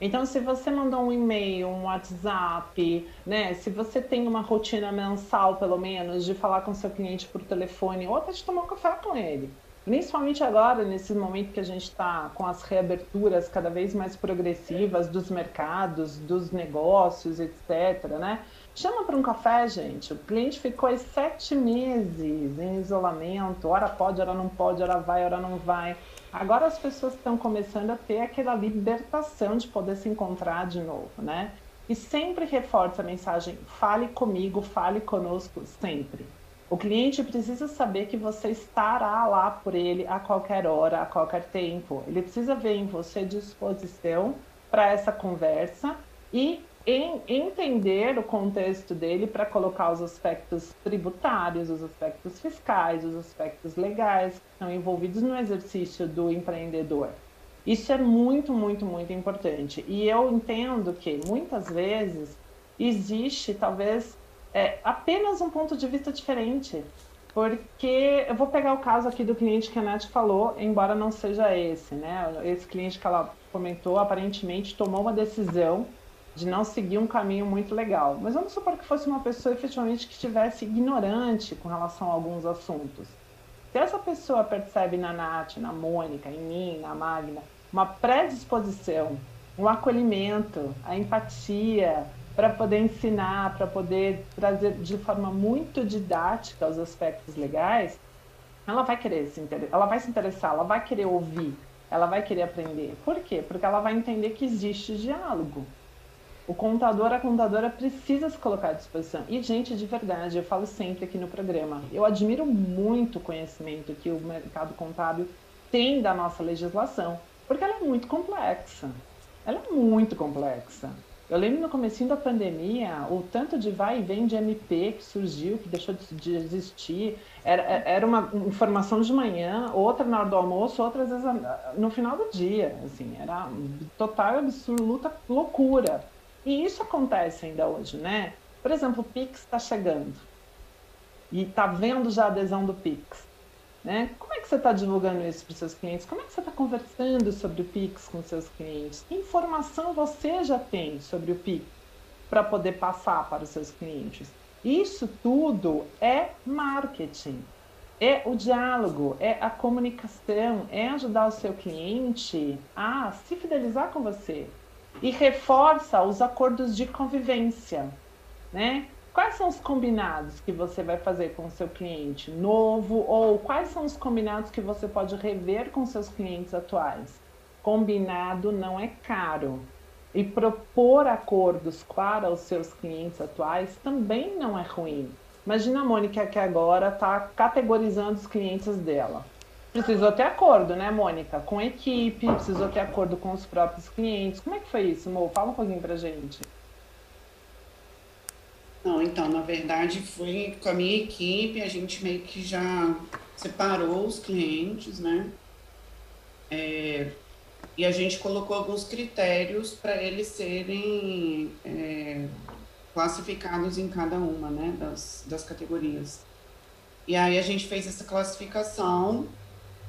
Então, se você mandou um e-mail, um WhatsApp, né? Se você tem uma rotina mensal, pelo menos, de falar com seu cliente por telefone ou até de tomar um café com ele. Principalmente agora, nesse momento que a gente está com as reaberturas cada vez mais progressivas dos mercados, dos negócios, etc. Né? Chama para um café, gente. O cliente ficou aí sete meses em isolamento. Hora pode, hora não pode, hora vai, hora não vai. Agora as pessoas estão começando a ter aquela libertação de poder se encontrar de novo, né? E sempre reforça a mensagem: fale comigo, fale conosco, sempre. O cliente precisa saber que você estará lá por ele a qualquer hora, a qualquer tempo. Ele precisa ver em você disposição para essa conversa e em entender o contexto dele para colocar os aspectos tributários, os aspectos fiscais, os aspectos legais que estão envolvidos no exercício do empreendedor. Isso é muito, muito, muito importante. E eu entendo que muitas vezes existe talvez é, apenas um ponto de vista diferente. Porque eu vou pegar o caso aqui do cliente que a Nath falou, embora não seja esse, né? Esse cliente que ela comentou aparentemente tomou uma decisão de não seguir um caminho muito legal. Mas vamos supor que fosse uma pessoa efetivamente que estivesse ignorante com relação a alguns assuntos. Se essa pessoa percebe na Nath, na Mônica, em mim, na Magna, uma predisposição, um acolhimento, a empatia, para poder ensinar, para poder trazer de forma muito didática os aspectos legais, ela vai querer se interessar, ela vai se interessar, ela vai querer ouvir, ela vai querer aprender. Por quê? Porque ela vai entender que existe diálogo. O contador, a contadora precisa se colocar à disposição. E, gente, de verdade, eu falo sempre aqui no programa, eu admiro muito o conhecimento que o mercado contábil tem da nossa legislação, porque ela é muito complexa. Ela é muito complexa. Eu lembro no começo da pandemia, o tanto de vai e vem de MP que surgiu, que deixou de existir. Era, era uma informação de manhã, outra na hora do almoço, outras vezes no final do dia. Assim, era total absoluta loucura. E isso acontece ainda hoje, né? Por exemplo, o Pix está chegando. E está vendo já a adesão do Pix. Né? Como é que você está divulgando isso para os seus clientes? Como é que você está conversando sobre o Pix com os seus clientes? Que informação você já tem sobre o Pix para poder passar para os seus clientes? Isso tudo é marketing, é o diálogo, é a comunicação, é ajudar o seu cliente a se fidelizar com você e reforça os acordos de convivência, né? Quais são os combinados que você vai fazer com o seu cliente novo ou quais são os combinados que você pode rever com seus clientes atuais? Combinado não é caro. E propor acordos para os seus clientes atuais também não é ruim. Imagina a Mônica que agora está categorizando os clientes dela. Precisou ter acordo, né, Mônica? Com a equipe, precisou ter acordo com os próprios clientes. Como é que foi isso, Mo? Fala um pouquinho pra gente. Não, então, na verdade, foi com a minha equipe, a gente meio que já separou os clientes, né? É, e a gente colocou alguns critérios para eles serem é, classificados em cada uma, né, das, das categorias. E aí a gente fez essa classificação,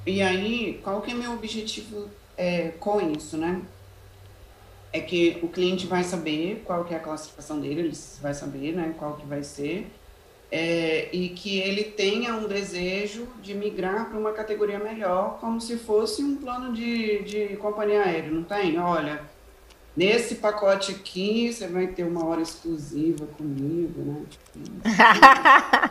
e aí, qual que é meu objetivo é, com isso, né? é que o cliente vai saber qual que é a classificação dele, ele vai saber né, qual que vai ser, é, e que ele tenha um desejo de migrar para uma categoria melhor, como se fosse um plano de, de companhia aérea, não tem? Olha, nesse pacote aqui você vai ter uma hora exclusiva comigo, né? Tipo,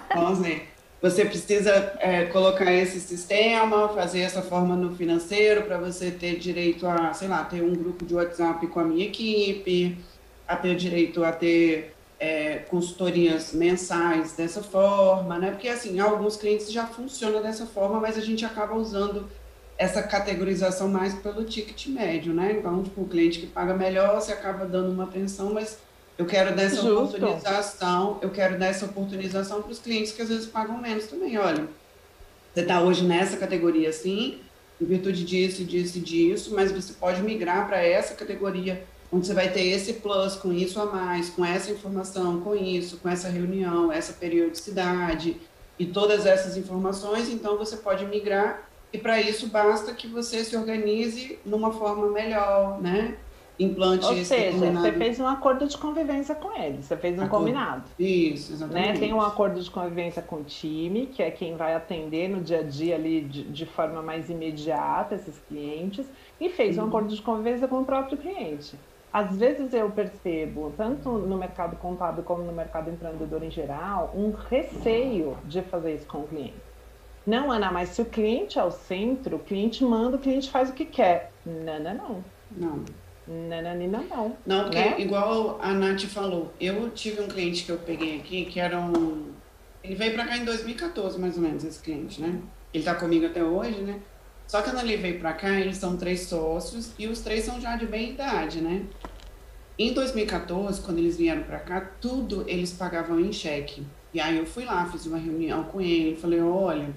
então, assim, você precisa é, colocar esse sistema, fazer essa forma no financeiro para você ter direito a, sei lá, ter um grupo de WhatsApp com a minha equipe, a ter direito a ter é, consultorias mensais dessa forma, né? Porque assim, alguns clientes já funciona dessa forma, mas a gente acaba usando essa categorização mais pelo ticket médio, né? Então, tipo, o cliente que paga melhor, você acaba dando uma atenção, mas eu quero dar essa Justo. oportunização, eu quero dar essa oportunização para os clientes que às vezes pagam menos também. Olha, você está hoje nessa categoria assim, em virtude disso, disso e disso, mas você pode migrar para essa categoria, onde você vai ter esse plus com isso a mais, com essa informação, com isso, com essa reunião, essa periodicidade e todas essas informações, então você pode migrar e para isso basta que você se organize numa forma melhor, né? Implante Ou seja, você fez um acordo de convivência com ele, você fez um acordo. combinado. Isso, né? exatamente. Né? Tem um acordo de convivência com o time, que é quem vai atender no dia a dia ali de, de forma mais imediata esses clientes, e fez uhum. um acordo de convivência com o próprio cliente. Às vezes eu percebo, tanto no mercado contábil como no mercado empreendedor em geral, um receio de fazer isso com o cliente. Não, Ana, mas se o cliente é o centro, o cliente manda, o cliente faz o que quer. Não, não, não. Não. Nananina não. Não, porque né? igual a Nath falou, eu tive um cliente que eu peguei aqui, que era um... Ele veio para cá em 2014, mais ou menos, esse cliente, né? Ele tá comigo até hoje, né? Só que quando ele veio para cá, eles são três sócios e os três são já de bem idade, né? Em 2014, quando eles vieram para cá, tudo eles pagavam em cheque. E aí eu fui lá, fiz uma reunião com ele, falei, olha,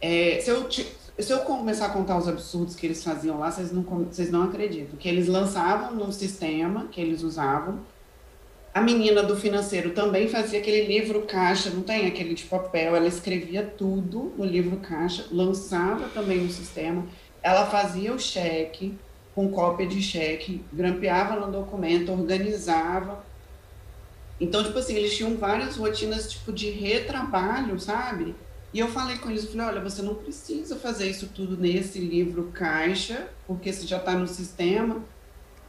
é, se eu te, se eu começar a contar os absurdos que eles faziam lá, vocês não, vocês não acreditam. Que eles lançavam no sistema que eles usavam. A menina do financeiro também fazia aquele livro caixa, não tem aquele de papel, ela escrevia tudo no livro caixa, lançava também no sistema. Ela fazia o cheque, com cópia de cheque, grampeava no documento, organizava. Então, tipo assim, eles tinham várias rotinas tipo de retrabalho, sabe? E eu falei com eles, falei, olha, você não precisa fazer isso tudo nesse livro caixa, porque você já está no sistema.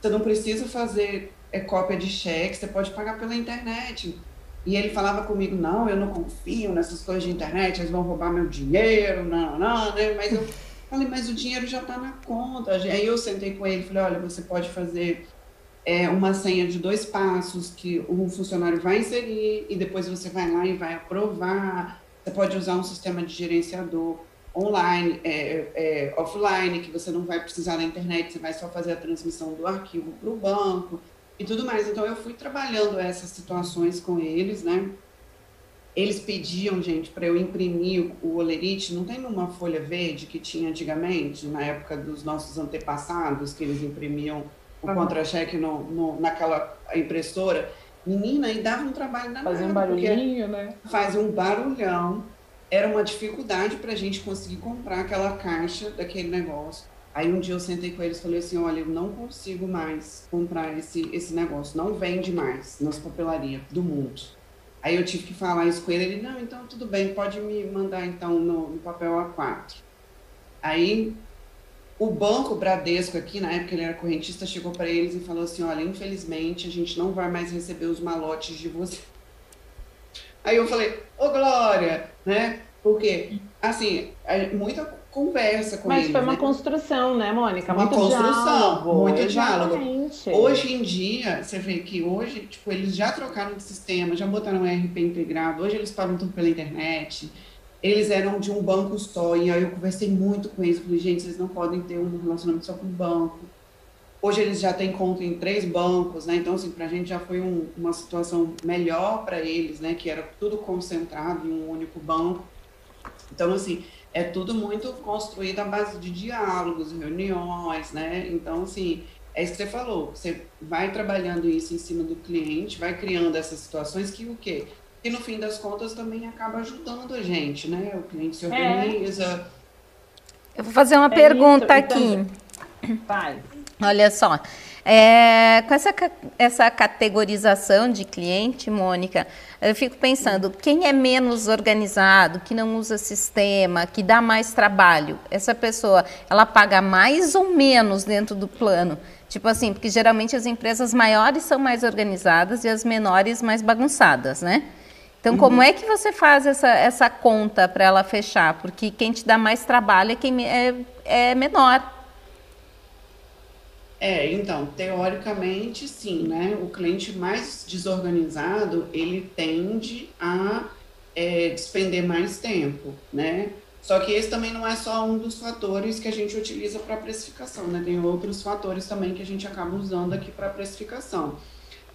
Você não precisa fazer é, cópia de cheque, você pode pagar pela internet. E ele falava comigo, não, eu não confio nessas coisas de internet, eles vão roubar meu dinheiro, não, não, né? Mas eu falei, mas o dinheiro já está na conta. Aí eu sentei com ele falei, olha, você pode fazer é, uma senha de dois passos que um funcionário vai inserir e depois você vai lá e vai aprovar. Você pode usar um sistema de gerenciador online, é, é, offline, que você não vai precisar da internet, você vai só fazer a transmissão do arquivo para o banco e tudo mais. Então, eu fui trabalhando essas situações com eles, né? Eles pediam, gente, para eu imprimir o olerite, não tem numa folha verde que tinha antigamente, na época dos nossos antepassados, que eles imprimiam o contra-cheque no, no, naquela impressora. Menina, e dava um trabalho danado. Fazia um barulhinho, né? Fazia um barulhão. Era uma dificuldade para a gente conseguir comprar aquela caixa daquele negócio. Aí um dia eu sentei com eles e falei assim, olha, eu não consigo mais comprar esse, esse negócio, não vende mais nas papelarias do mundo. Aí eu tive que falar isso com ele, ele, não, então tudo bem, pode me mandar então no, no papel A4. Aí o banco Bradesco aqui, na época ele era correntista, chegou para eles e falou assim, olha, infelizmente a gente não vai mais receber os malotes de você. Aí eu falei, ô Glória, né? Porque, assim, muita conversa com Mas eles. foi uma né? construção, né, Mônica? Uma muito construção, diálogo. muito Exatamente. diálogo. Hoje em dia, você vê que hoje, tipo, eles já trocaram de sistema, já botaram um RP integrado, hoje eles pagam tudo pela internet. Eles eram de um banco só, e aí eu conversei muito com eles, falei, gente, vocês não podem ter um relacionamento só com o banco. Hoje eles já têm conta em três bancos, né? Então, assim, para a gente já foi um, uma situação melhor para eles, né? Que era tudo concentrado em um único banco. Então, assim, é tudo muito construído à base de diálogos, reuniões, né? Então, assim, é isso que você falou. Você vai trabalhando isso em cima do cliente, vai criando essas situações que o quê? Que no fim das contas também acaba ajudando a gente, né? O cliente se organiza. Eu vou fazer uma É pergunta isso, aqui. então-. Olha só, é, com essa, essa categorização de cliente, Mônica, eu fico pensando, quem é menos organizado, que não usa sistema, que dá mais trabalho, essa pessoa, ela paga mais ou menos dentro do plano? Tipo assim, porque geralmente as empresas maiores são mais organizadas e as menores mais bagunçadas, né? Então, como é que você faz essa, essa conta para ela fechar? Porque quem te dá mais trabalho é quem é, é menor. É, então, teoricamente, sim, né? O cliente mais desorganizado, ele tende a é, despender mais tempo, né? Só que esse também não é só um dos fatores que a gente utiliza para precificação, né? Tem outros fatores também que a gente acaba usando aqui para precificação.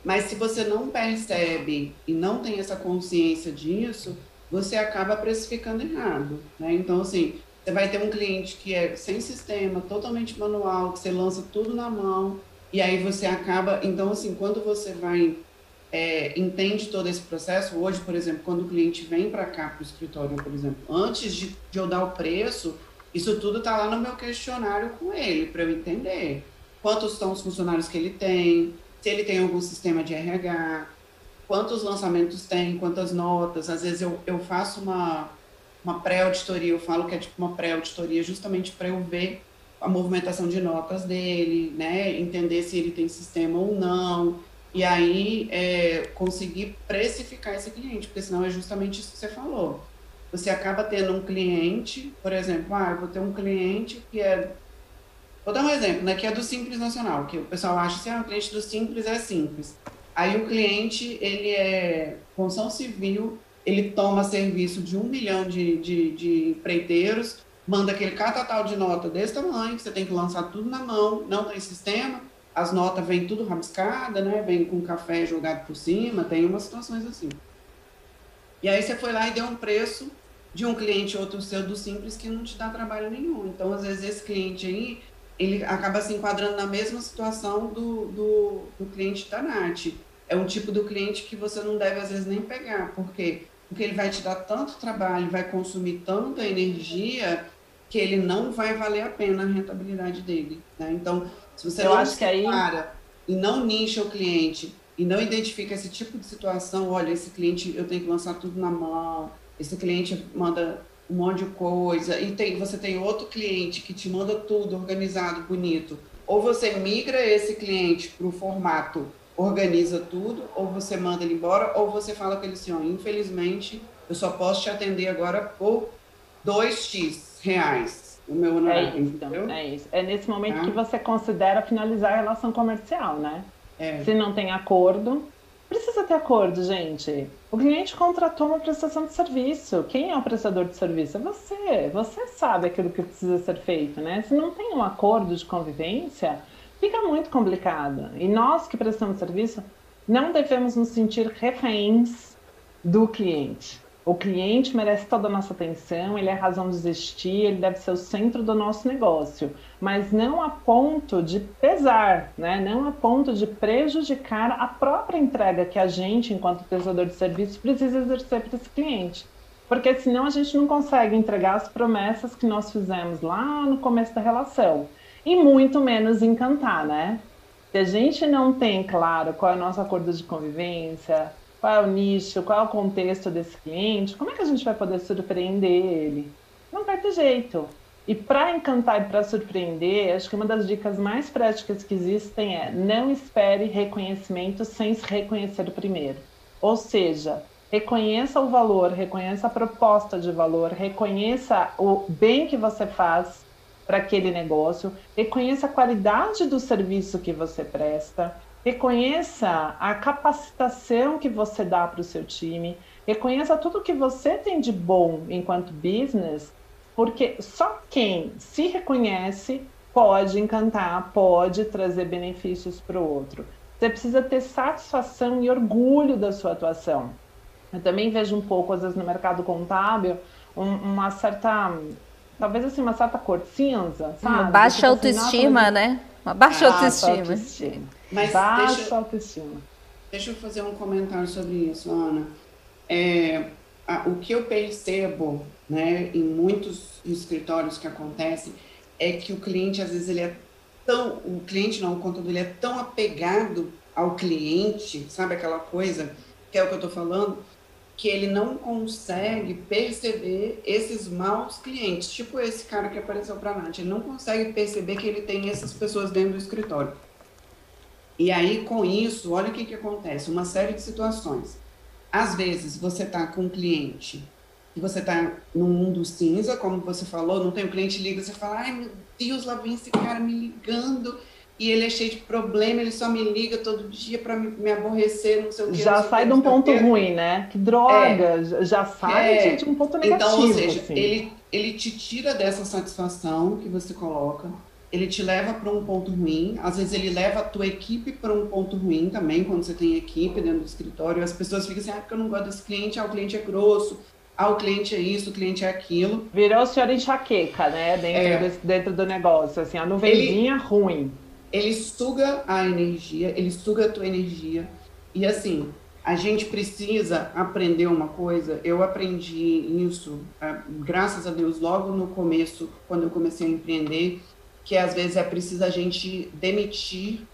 Mas se você não percebe e não tem essa consciência disso, você acaba precificando errado, né? Então, assim, você vai ter um cliente que é sem sistema, totalmente manual, que você lança tudo na mão, e aí você acaba. Então, assim, quando você vai. é, entende todo esse processo, hoje, por exemplo, quando o cliente vem para cá, para o escritório, por exemplo, antes de, de eu dar o preço, isso tudo está lá no meu questionário com ele, para eu entender quantos são os funcionários que ele tem, se ele tem algum sistema de RH, quantos lançamentos tem, quantas notas. Às vezes eu, eu faço uma, uma pré-auditoria, eu falo que é tipo uma pré-auditoria justamente para eu ver a movimentação de notas dele, né? Entender se ele tem sistema ou não. E aí é, conseguir precificar esse cliente, porque senão é justamente isso que você falou. Você acaba tendo um cliente, por exemplo, ah, eu vou ter um cliente que é. Vou dar um exemplo, né? Que é do Simples Nacional, que o pessoal acha assim, ah, o cliente do Simples é simples. Aí o cliente, ele é construção civil, ele toma serviço de um milhão de, de, de empreiteiros, manda aquele catatal de nota desse tamanho, que você tem que lançar tudo na mão, não tem sistema, as notas vêm tudo rabiscada, né? Vem com café jogado por cima, tem umas situações assim. E aí você foi lá e deu um preço de um cliente outro seu do simples que não te dá trabalho nenhum. Então, às vezes, esse cliente aí, ele acaba se enquadrando na mesma situação do, do, do cliente da Nath. É um tipo do cliente que você não deve, às vezes, nem pegar, porque porque ele vai te dar tanto trabalho, vai consumir tanta energia que ele não vai valer a pena a rentabilidade dele. Né? Então, se você Eu não acho que aí- para e não nicha o cliente e não identifica esse tipo de situação, olha, esse cliente eu tenho que lançar tudo na mão, esse cliente manda um monte de coisa, e tem, você tem outro cliente que te manda tudo organizado, bonito, ou você migra esse cliente para o formato organiza tudo, ou você manda ele embora, ou você fala com ele assim, ó, infelizmente, eu só posso te atender agora por 2x reais o meu honorário, é isso, entendeu? É isso. É nesse momento tá? que você considera finalizar a relação comercial, né? É. Se não tem acordo, precisa ter acordo, gente. O cliente contratou uma prestação de serviço. Quem é o prestador de serviço? É você. Você sabe aquilo que precisa ser feito, né? Se não tem um acordo de convivência, fica muito complicado. E nós que prestamos serviço não devemos nos sentir reféns do cliente. O cliente merece toda a nossa atenção, ele é a razão de existir, ele deve ser o centro do nosso negócio, mas não a ponto de pesar, né? não a ponto de prejudicar a própria entrega que a gente, enquanto prestador de serviço, precisa exercer para esse cliente. Porque senão a gente não consegue entregar as promessas que nós fizemos lá no começo da relação e muito menos encantar, né? Se a gente não tem claro qual é o nosso acordo de convivência, qual é o nicho, qual é o contexto desse cliente, como é que a gente vai poder surpreender ele? Não vai ter jeito. E para encantar e para surpreender, acho que uma das dicas mais práticas que existem é não espere reconhecimento sem se reconhecer primeiro. Ou seja, reconheça o valor, reconheça a proposta de valor, reconheça o bem que você faz para aquele negócio, reconheça a qualidade do serviço que você presta, reconheça a capacitação que você dá para o seu time, reconheça tudo que você tem de bom enquanto business, porque só quem se reconhece pode encantar, pode trazer benefícios para o outro. Você precisa ter satisfação e orgulho da sua atuação. Eu também vejo um pouco, às vezes, no mercado contábil, um, uma certa talvez assim, uma certa cor cinza, sabe? Uma baixa tipo autoestima, assim, né? Uma baixa autoestima. autoestima. Mas baixa deixa, autoestima. Deixa eu fazer um comentário sobre isso, Ana. É, a, o que eu percebo, né, em muitos escritórios que acontece, é que o cliente, às vezes, ele é tão, o cliente não, o contador, ele é tão apegado ao cliente, sabe aquela coisa, que é o que eu estou falando, que ele não consegue perceber esses maus clientes, tipo esse cara que apareceu para a Nath, ele não consegue perceber que ele tem essas pessoas dentro do escritório. E aí, com isso, olha o que, que acontece, uma série de situações. Às vezes, você está com um cliente e você está no mundo cinza, como você falou, não tem um cliente liga, você fala, ai meu Deus, lá vem esse cara me ligando, e ele é cheio de problema, ele só me liga todo dia para me, me, aborrecer, não sei o que. Já sai de um ponto ruim, né? Que droga, é, já sai é. de um ponto negativo. Então, ou seja, assim. ele, ele te tira dessa satisfação que você coloca, ele te leva para um ponto ruim, às vezes ele leva a tua equipe para um ponto ruim também, quando você tem equipe dentro do escritório, as pessoas ficam assim, ah, porque eu não gosto desse cliente, ah, o cliente é grosso, ah, o cliente é isso, o cliente é aquilo. Virou o senhor enxaqueca, né, dentro, é. desse, dentro do negócio, assim, a nuvenzinha ele... ruim ele suga a energia, ele suga a tua energia. E assim, a gente precisa aprender uma coisa. Eu aprendi isso, é, graças a Deus, logo no começo, quando eu comecei a empreender, que às vezes é preciso a gente demitir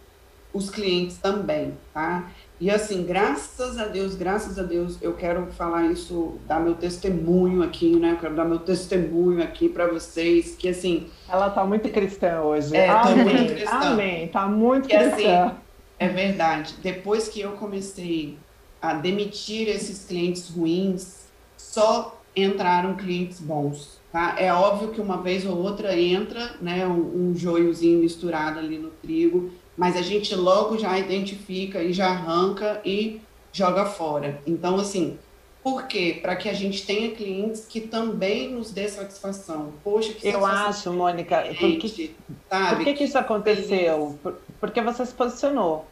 os clientes também, tá? E assim, graças a Deus, graças a Deus, eu quero falar isso, dar meu testemunho aqui, né? Eu quero dar meu testemunho aqui para vocês, que assim. Ela tá muito cristã hoje. É, Amém. muito cristã. Amém, tá muito cristã. Assim, é verdade. Depois que eu comecei a demitir esses clientes ruins, só entraram clientes bons. Tá? É óbvio que uma vez ou outra entra né, um, um joiozinho misturado ali no trigo, mas a gente logo já identifica e já arranca e joga fora. Então, assim, por quê? Para que a gente tenha clientes que também nos dê satisfação. Poxa, que Eu acho, Mônica, porque, sabe? por que, que isso aconteceu? Porque você se posicionou.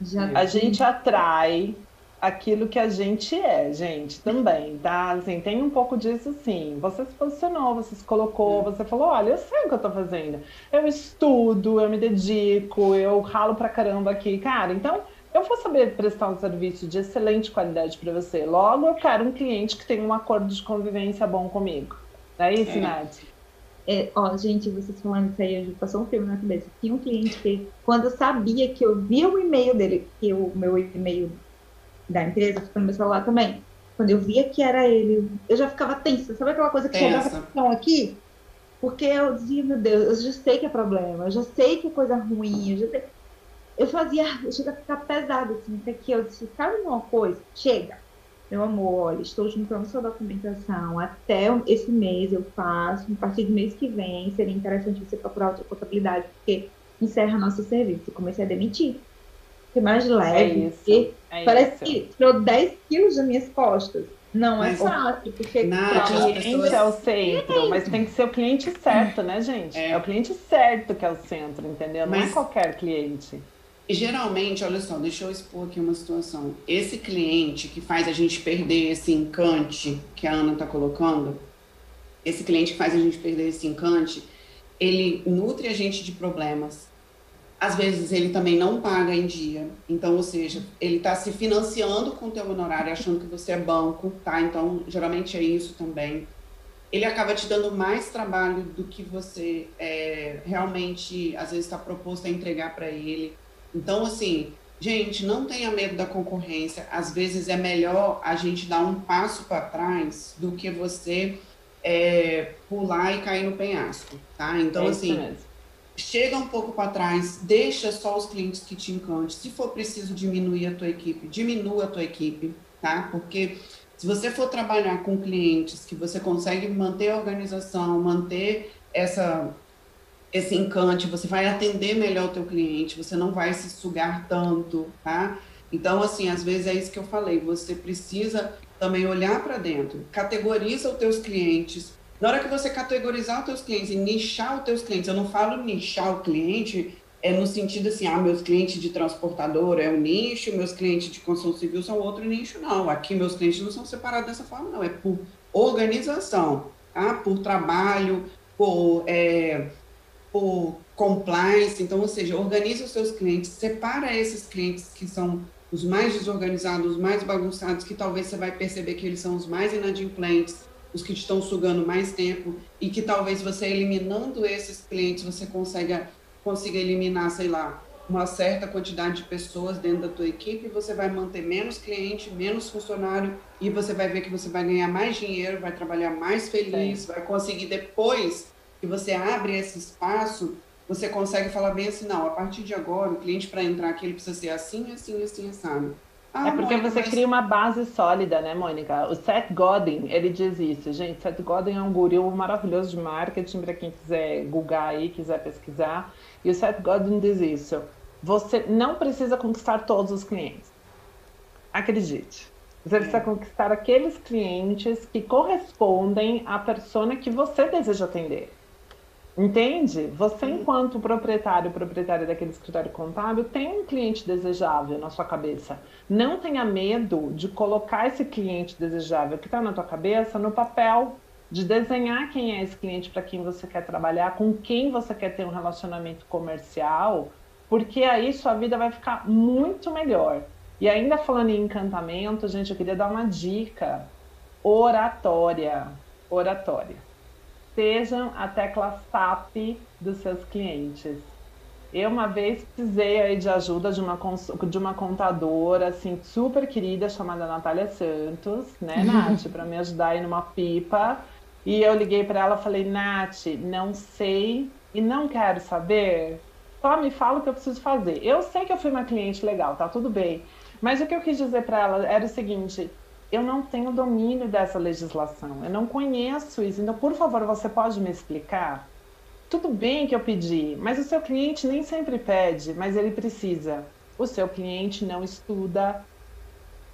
Já a gente atrai aquilo que a gente é, gente, também, tá? Assim, tem um pouco disso sim. Você se posicionou, você se colocou, é. você falou, olha, eu sei o que eu tô fazendo. Eu estudo, eu me dedico, eu ralo pra caramba aqui. Cara, então eu vou saber prestar um serviço de excelente qualidade para você. Logo, eu quero um cliente que tenha um acordo de convivência bom comigo. Não é isso, é. Nath? É, ó, gente, vocês falando isso aí, passou um filme na cabeça. Tinha um cliente que, quando eu sabia que eu via o e-mail dele, que o meu e-mail da empresa, ficou no meu celular também. quando eu via que era ele, eu já ficava tensa. Sabe aquela coisa que Tensa. chegava tensão aqui? Porque eu dizia, meu Deus, eu já sei que é problema, eu já sei que é coisa ruim, eu já sei. Eu fazia, eu chega a ficar pesado, assim, até que eu disse, sabe uma coisa? Chega, meu amor, olha, estou juntando sua documentação, até esse mês eu faço, a partir do mês que vem, seria interessante você procurar outra contabilidade, porque encerra nosso serviço. Eu comecei a demitir. Fiquei mais leve, isso. porque É parece isso. que tirou 10 quilos das minhas costas. Não é fácil, porque Nath, O cliente pessoas- é o centro, mas tem que ser o cliente certo, né, gente? É. É, o cliente certo que é o centro, entendeu? Não Mas- é qualquer cliente. E geralmente, olha só, deixa eu expor aqui uma situação. Esse cliente que faz a gente perder esse encante que a Ana está colocando, esse cliente que faz a gente perder esse encante, ele nutre a gente de problemas. Às vezes ele também não paga em dia. Então, ou seja, ele está se financiando com o teu honorário, achando que você é banco, tá? Então, geralmente é isso também. Ele acaba te dando mais trabalho do que você é, realmente, às vezes, está proposto a entregar para ele. Então, assim, gente, não tenha medo da concorrência. Às vezes é melhor a gente dar um passo para trás do que você é, pular e cair no penhasco, tá? Então, é assim, mesmo. Chega um pouco para trás, deixa só os clientes que te encantem. Se for preciso diminuir a tua equipe, diminua a tua equipe, tá? Porque se você for trabalhar com clientes que você consegue manter a organização, manter essa esse encante, você vai atender melhor o teu cliente, você não vai se sugar tanto, tá? Então, assim, às vezes é isso que eu falei, você precisa também olhar para dentro, categoriza os teus clientes. Na hora que você categorizar os teus clientes e nichar os teus clientes, eu não falo nichar o cliente é no sentido assim, ah, meus clientes de transportadora é um nicho, meus clientes de construção civil são outro nicho, não. Aqui meus clientes não são separados dessa forma, não. É por organização, tá? Por trabalho, por, é, por compliance. Então, ou seja, organiza os seus clientes, separa esses clientes que são os mais desorganizados, os mais bagunçados, que talvez você vai perceber que eles são os mais inadimplentes, os que te estão sugando mais tempo, e que talvez você eliminando esses clientes, você consiga, consiga eliminar, sei lá, uma certa quantidade de pessoas dentro da tua equipe, você vai manter menos cliente, menos funcionário, e você vai ver que você vai ganhar mais dinheiro, vai trabalhar mais feliz, vai conseguir depois que você abre esse espaço, você consegue falar bem assim, não, a partir de agora, o cliente para entrar aqui, ele precisa ser assim, assim, assim, sabe? Ah, É porque Mônica, você mas- cria uma base sólida, né, Mônica? O Seth Godin, ele diz isso. Gente, Seth Godin é um guru maravilhoso de marketing para quem quiser googar aí, quiser pesquisar. E o Seth Godin diz isso. Você não precisa conquistar todos os clientes. Acredite. Você precisa conquistar aqueles clientes que correspondem à persona que você deseja atender. Entende? Você, enquanto proprietário, proprietária daquele escritório contábil, tem um cliente desejável na sua cabeça. Não tenha medo de colocar esse cliente desejável que está na tua cabeça no papel, de desenhar quem é esse cliente para quem você quer trabalhar, com quem você quer ter um relacionamento comercial, porque aí sua vida vai ficar muito melhor. E ainda falando em encantamento, gente, eu queria dar uma dica: oratória. Oratória sejam a tecla SAP dos seus clientes. Eu uma vez precisei aí de ajuda de uma, de uma contadora assim super querida chamada Natália Santos, né, Nath, para me ajudar aí numa pipa. E eu liguei para ela e falei, Nath, não sei e não quero saber. Só me fala o que eu preciso fazer. Eu sei que eu fui uma cliente legal, tá tudo bem. Mas o que eu quis dizer para ela era o seguinte: eu não tenho domínio dessa legislação, eu não conheço isso, então, por favor, você pode me explicar? Tudo bem que eu pedi, mas o seu cliente nem sempre pede, mas ele precisa. O seu cliente não estuda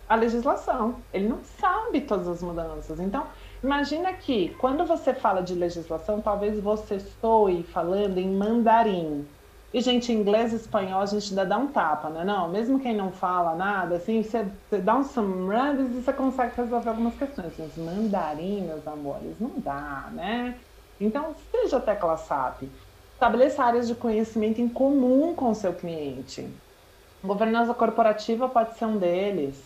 a legislação, ele não sabe todas as mudanças. Então, imagina que quando você fala de legislação, talvez você estoue falando em mandarim. E, gente, inglês e espanhol a gente ainda dá um tapa, né? Não, mesmo quem não fala nada, assim, você, você dá um runs e você consegue resolver algumas questões. Mas mandarim, meus amores, não dá, né? Então, seja tecla SAP. Estabeleça áreas de conhecimento em comum com o seu cliente. Governança corporativa pode ser um deles,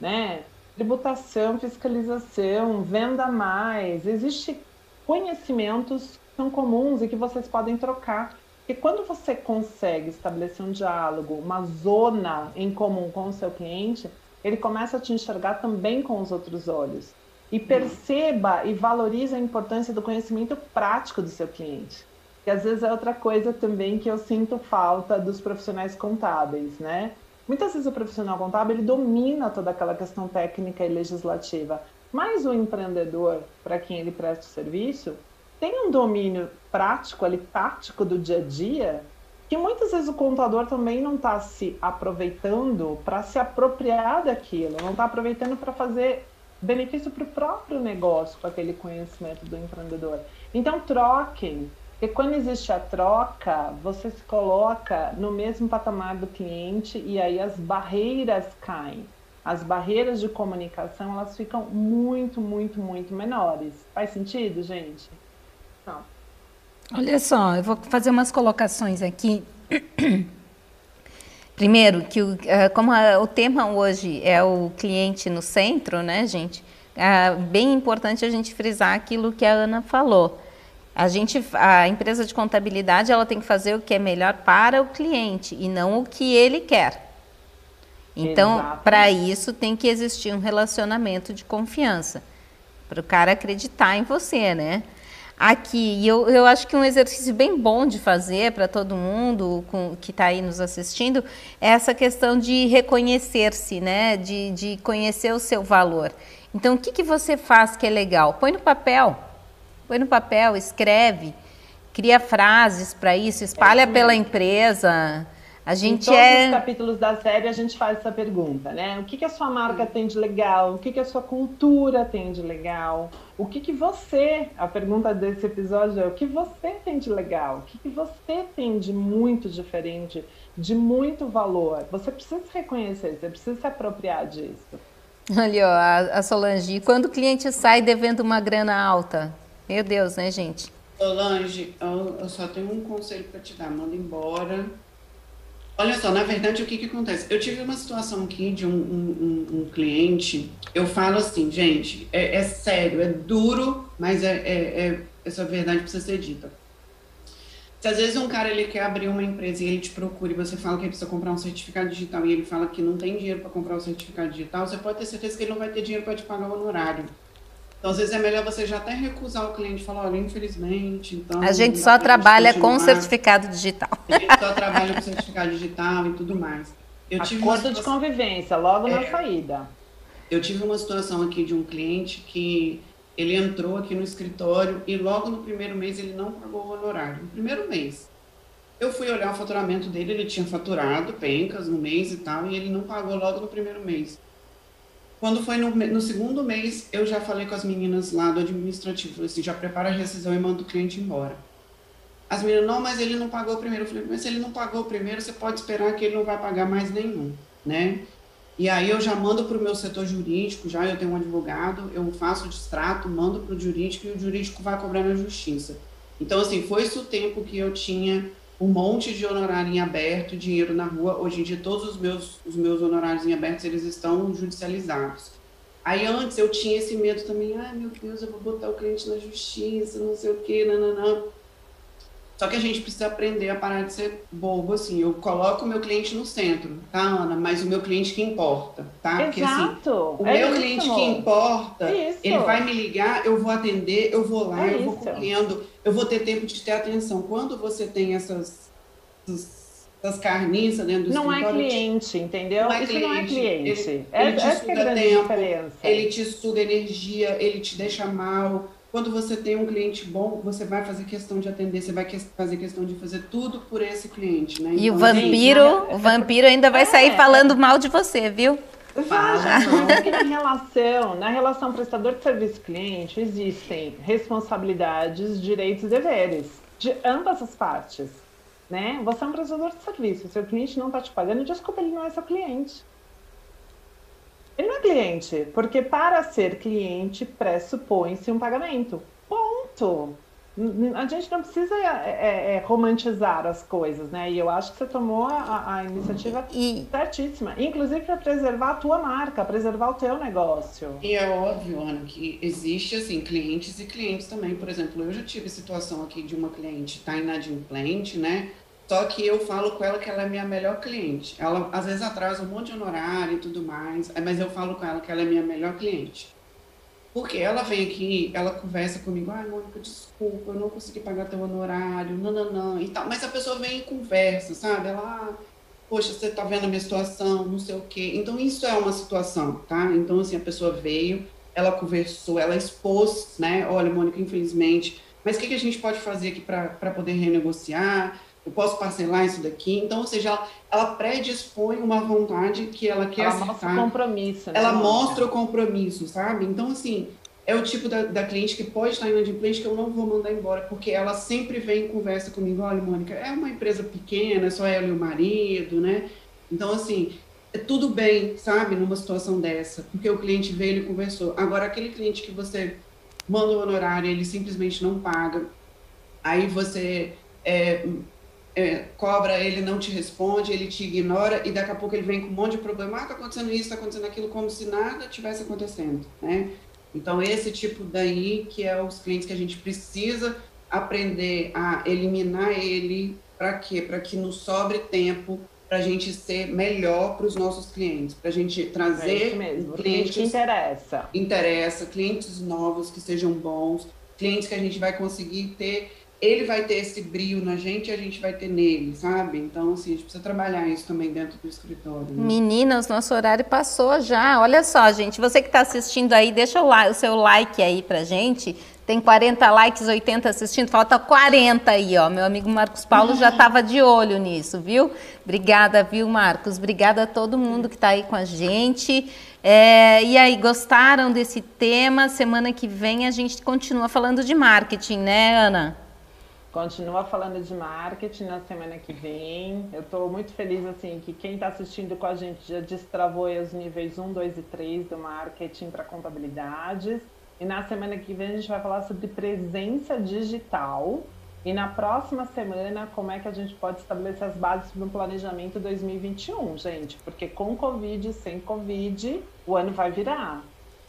né? Tributação, fiscalização, venda mais. Existem conhecimentos que são comuns e que vocês podem trocar. Porque quando você consegue estabelecer um diálogo, uma zona em comum com o seu cliente, ele começa a te enxergar também com os outros olhos. E perceba e valorize a importância do conhecimento prático do seu cliente. Que às vezes é outra coisa também que eu sinto falta dos profissionais contábeis, né? Muitas vezes o profissional contábil ele domina toda aquela questão técnica e legislativa, mas o empreendedor, para quem ele presta o serviço, tem um domínio prático, ali, tático do dia a dia, que muitas vezes o contador também não está se aproveitando para se apropriar daquilo, não está aproveitando para fazer benefício para o próprio negócio com aquele conhecimento do empreendedor. Então, troquem, porque quando existe a troca, você se coloca no mesmo patamar do cliente e aí as barreiras caem. As barreiras de comunicação elas ficam muito, muito, muito menores. Faz sentido, gente? Não. Olha só, eu vou fazer umas colocações aqui. Primeiro, que o, eh, como a, o tema hoje é o cliente no centro, né, gente? É bem importante a gente frisar aquilo que a Ana falou. A gente, a empresa de contabilidade, ela tem que fazer o que é melhor para o cliente e não o que ele quer. Então, para isso tem que existir um relacionamento de confiança, para o cara acreditar em você, né? Aqui. E eu, eu acho que um exercício bem bom de fazer para todo mundo com, que está aí nos assistindo é essa questão de reconhecer-se, né? De, de conhecer o seu valor. Então, o que, que você faz que é legal? Põe no papel. Põe no papel, escreve, cria frases para isso, espalha é pela empresa. A gente em todos é... os capítulos da série a gente faz essa pergunta, né? O que, que a sua marca tem de legal? O que, que a sua cultura tem de legal? O que, que você, a pergunta desse episódio é o que você tem de legal? O que, que você tem de muito diferente, de muito valor? Você precisa se reconhecer, você precisa se apropriar disso. Ali, ó, a, Solange. quando o cliente sai devendo uma grana alta? Meu Deus, né, gente? Solange, eu, eu só tenho um conselho para te dar. Manda embora Olha só, na verdade, o que, que acontece? Eu tive uma situação aqui de um, um, um, cliente. Eu falo assim, gente, é, é sério, é duro, mas é, é, é, essa verdade precisa ser dita. Se às vezes um cara ele quer abrir uma empresa e ele te procura e você fala que ele precisa comprar um certificado digital e ele fala que não tem dinheiro para comprar o um certificado digital, você pode ter certeza que ele não vai ter dinheiro para te pagar o honorário. Então, às vezes é melhor você já até recusar o cliente e falar, olha, infelizmente, então... A gente só trabalha com certificado digital. A gente só trabalha com certificado digital e tudo mais. Eu tive Acordo situação... de convivência, logo é, na saída. Eu tive uma situação aqui de um cliente que ele entrou aqui no escritório e logo no primeiro mês ele não pagou o honorário. No primeiro mês. Eu fui olhar o faturamento dele, ele tinha faturado pencas no mês e tal, e ele não pagou logo no primeiro mês. Quando foi no, no, segundo mês, eu já falei com as meninas lá do administrativo, falei assim, já prepara a rescisão e manda o cliente embora. As meninas, não, mas ele não pagou primeiro. Eu falei, mas se ele não pagou primeiro, você pode esperar que ele não vai pagar mais nenhum, né? E aí eu já mando para o meu setor jurídico, já eu tenho um advogado, eu faço o distrato, mando para o jurídico e o jurídico vai cobrar na justiça. Então, assim, foi isso o tempo que eu tinha um monte de honorário em aberto, dinheiro na rua. Hoje em dia, todos os meus, os meus honorários em aberto, eles estão judicializados. Aí antes eu tinha esse medo também, ai meu Deus, eu vou botar o cliente na justiça, não sei o quê, nananã. Só que a gente precisa aprender a parar de ser bobo, assim. Eu coloco o meu cliente no centro, tá, Ana? Mas o meu cliente que importa, tá? Porque, assim, Exato. O é meu isso. cliente que importa, isso. ele vai me ligar, eu vou atender, eu vou lá, é eu vou comendo, eu vou ter tempo de ter atenção. Quando você tem essas, essas carniças dentro do não é é cliente, entendeu? Não é Isso cliente. não é cliente. Ele, é, ele te é suga tempo, ele te suga energia, ele te deixa mal quando você tem um cliente bom, você vai fazer questão de atender, você vai que fazer questão de fazer tudo por esse cliente, né? E então, o vampiro, gente, o vampiro ainda vai sair é, falando mal de você, viu? Fala, porque na relação, na relação prestador de serviço cliente, existem responsabilidades, direitos e deveres de ambas as partes, né? Você é um prestador de serviço, seu cliente não está te pagando, desculpa, ele não é seu cliente. Ele não é cliente, porque para ser cliente pressupõe-se um pagamento. Ponto. A gente não precisa é, é, é, romantizar as coisas, né? E eu acho que você tomou a, a iniciativa e... certíssima. Inclusive para preservar a tua marca, preservar o teu negócio. E é óbvio, Ana, que existe, assim, clientes e clientes também. Por exemplo, eu já tive situação aqui de uma cliente tá inadimplente, né? Só que eu falo com ela que ela é minha melhor cliente. Ela às vezes atrasa um monte de honorário e tudo mais, mas eu falo com ela que ela é minha melhor cliente. Porque ela vem aqui, ela conversa comigo, ai, Mônica, desculpa, eu não consegui pagar teu honorário, não, não, não, e tal. Mas a pessoa vem e conversa, sabe? Ela, ah, poxa, você tá vendo a minha situação, não sei o quê. Então, isso é uma situação, tá? Então, assim, a pessoa veio, ela conversou, ela expôs, né? Olha, Mônica, infelizmente, mas o que, que a gente pode fazer aqui para poder renegociar? Eu posso parcelar isso daqui? Então, ou seja, ela, ela predispõe uma vontade que ela quer ela acertar. mostra o compromisso, né? Ela mostra o compromisso, sabe? Então, assim, é o tipo da, da cliente que pode estar inadimplente que eu não vou mandar embora, porque ela sempre vem e conversa comigo, olha, Mônica, é uma empresa pequena, só ela e o marido, né? Então, assim, é tudo bem, sabe, numa situação dessa, porque o cliente veio e conversou. Agora, aquele cliente que você manda o honorário, ele simplesmente não paga, aí você é, é, cobra, ele não te responde, ele te ignora, e daqui a pouco ele vem com um monte de problema, ah, tá acontecendo isso, tá acontecendo aquilo, como se nada tivesse acontecendo, né? Então, esse tipo daí que é os clientes que a gente precisa aprender a eliminar ele, para quê? Para que nos sobre tempo para a gente ser melhor para os nossos clientes, para a gente trazer é clientes que interessa. interessa, clientes novos que sejam bons, clientes que a gente vai conseguir ter, ele vai ter esse brilho na gente e a gente vai ter nele, sabe? Então, assim, a gente precisa trabalhar isso também dentro do escritório. Né? Meninas, nosso horário passou já. Olha só, gente, você que está assistindo aí, deixa o, o seu like aí para gente. Tem 40 likes, 80 assistindo, falta 40 aí, ó. Meu amigo Marcos Paulo já estava de olho nisso, viu? Obrigada, viu, Marcos? Obrigada a todo mundo que está aí com a gente. É, e aí, gostaram desse tema? Semana que vem a gente continua falando de marketing, né, Ana? Continua falando de marketing na semana que vem. Eu estou muito feliz assim que quem está assistindo com a gente já destravou os níveis 1, 2 e 3 do marketing para contabilidades. E na semana que vem a gente vai falar sobre presença digital. E na próxima semana, como é que a gente pode estabelecer as bases para um planejamento 2021, gente? Porque com Covid, sem Covid, o ano vai virar.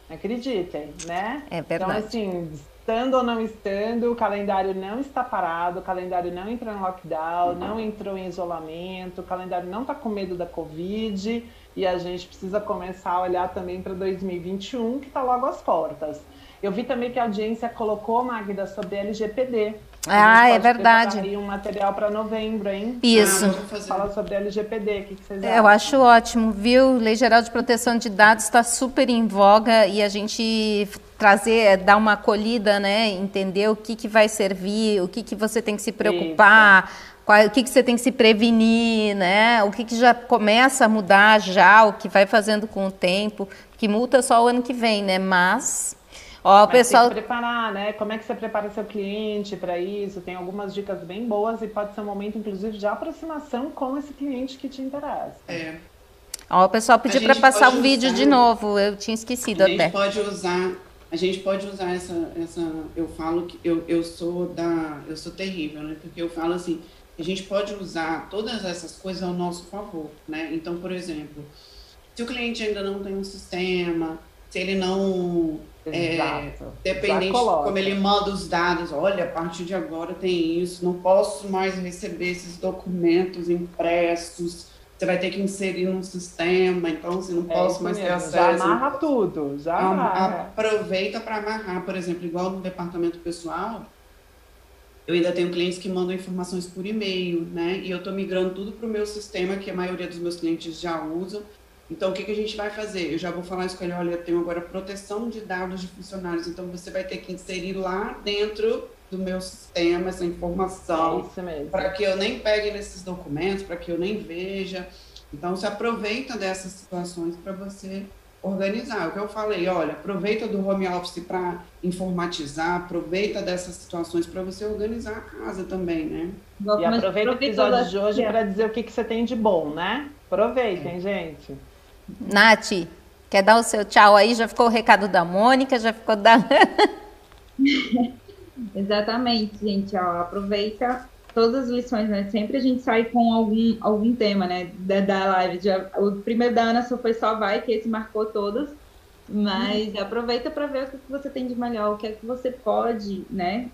Acreditem, né? É verdade. Então, assim, estando ou não estando, o calendário não está parado, o calendário não entrou em lockdown, não entrou em isolamento, o calendário não está com medo da Covid e a gente precisa começar a olhar também para 2021, que está logo às portas. Eu vi também que a audiência colocou, Magda, sobre LGPD. Ah, é verdade. Aí um material para novembro, hein? Isso. Ah, Fala sobre LGPD, o que, que vocês acham? Eu acho ótimo, viu? Lei Geral de Proteção de Dados está super em voga e a gente trazer, dar uma acolhida, né? Entender o que, que vai servir, o que, que você tem que se preocupar. Qual, o que, que você tem que se prevenir, né? O que, que já começa a mudar já, o que vai fazendo com o tempo, que multa só o ano que vem, né? Mas Ó, o pessoal. Tem que preparar, né? Como é que você prepara seu cliente para isso? Tem algumas dicas bem boas e pode ser um momento, inclusive, de aproximação com esse cliente que te interessa. É. Ó, o pessoal pediu para passar o vídeo de novo, eu tinha esquecido até. A gente pode usar, a gente pode usar essa, essa. Eu falo que eu, eu sou da. Eu sou terrível, né? Porque eu falo assim, a gente pode usar todas essas coisas ao nosso favor, né? Então, por exemplo, se o cliente ainda não tem um sistema, se ele não é, dependente de como ele manda os dados, olha, a partir de agora tem isso, não posso mais receber esses documentos impressos, você vai ter que inserir num sistema, então você não é posso mais ter acesso. Já amarra tudo, já amarra. Aproveita para amarrar, por exemplo, igual no departamento pessoal, eu ainda tenho clientes que mandam informações por e-mail, né? E eu estou migrando tudo para o meu sistema, que a maioria dos meus clientes já usam. Então, o que, que a gente vai fazer? Eu já vou falar isso com ele, olha, eu tenho agora proteção de dados de funcionários, então você vai ter que inserir lá dentro do meu sistema essa informação, é para que eu nem pegue nesses documentos, para que eu nem veja. Então, se aproveita dessas situações para você organizar. O que eu falei, olha, aproveita do home office para informatizar, aproveita dessas situações para você organizar a casa também, né? E aproveita o episódio de hoje para dizer o que, que você tem de bom, né? Aproveitem, é. gente. Nath, quer dar o seu tchau aí? Já ficou o recado da Mônica, já ficou da. Exatamente, gente. Ó, aproveita todas as lições, né? Sempre a gente sai com algum, algum tema, né? Da, da live. Já, o primeiro da Ana só foi só vai, que esse marcou todas. Mas hum. aproveita para ver o que você tem de melhor, o que é que você pode, né?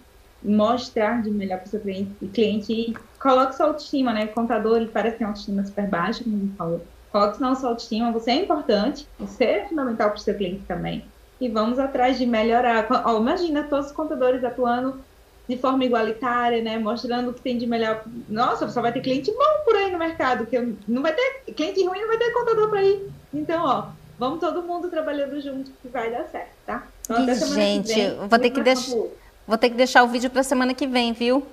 mostrar de melhor para o seu cliente, cliente e coloque sua autoestima, né? Contador, ele parece ter uma autoestima super baixa, como ele falou. Coloque sua autoestima, você é importante, você é fundamental para o seu cliente também. E vamos atrás de melhorar. Ó, imagina todos os contadores atuando de forma igualitária, né? Mostrando o que tem de melhor. Nossa, só vai ter cliente bom por aí no mercado, que não vai ter cliente ruim, não vai ter contador para ir. Então, ó, vamos todo mundo trabalhando junto que vai dar certo, tá? Então, gente, vem, vou ter que deixar vou ter que deixar o vídeo para semana que vem, viu?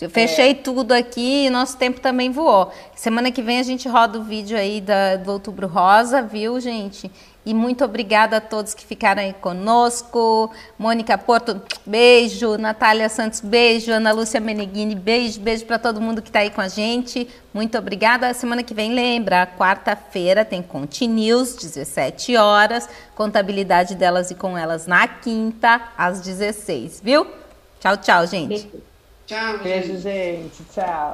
Eu fechei é. tudo aqui e nosso tempo também voou. Semana que vem a gente roda o vídeo aí da, do Outubro Rosa, viu, gente? E muito obrigada a todos que ficaram aí conosco. Mônica Porto, beijo. Natália Santos, beijo. Ana Lúcia Meneghini, beijo. Beijo para todo mundo que está aí com a gente. Muito obrigada. Semana que vem, lembra, quarta-feira tem Continuous, 17 horas. Contabilidade delas e com elas na quinta, às 16, viu? Tchau, tchau, gente. Beijo. Tchau, Beijo, gente. Tchau.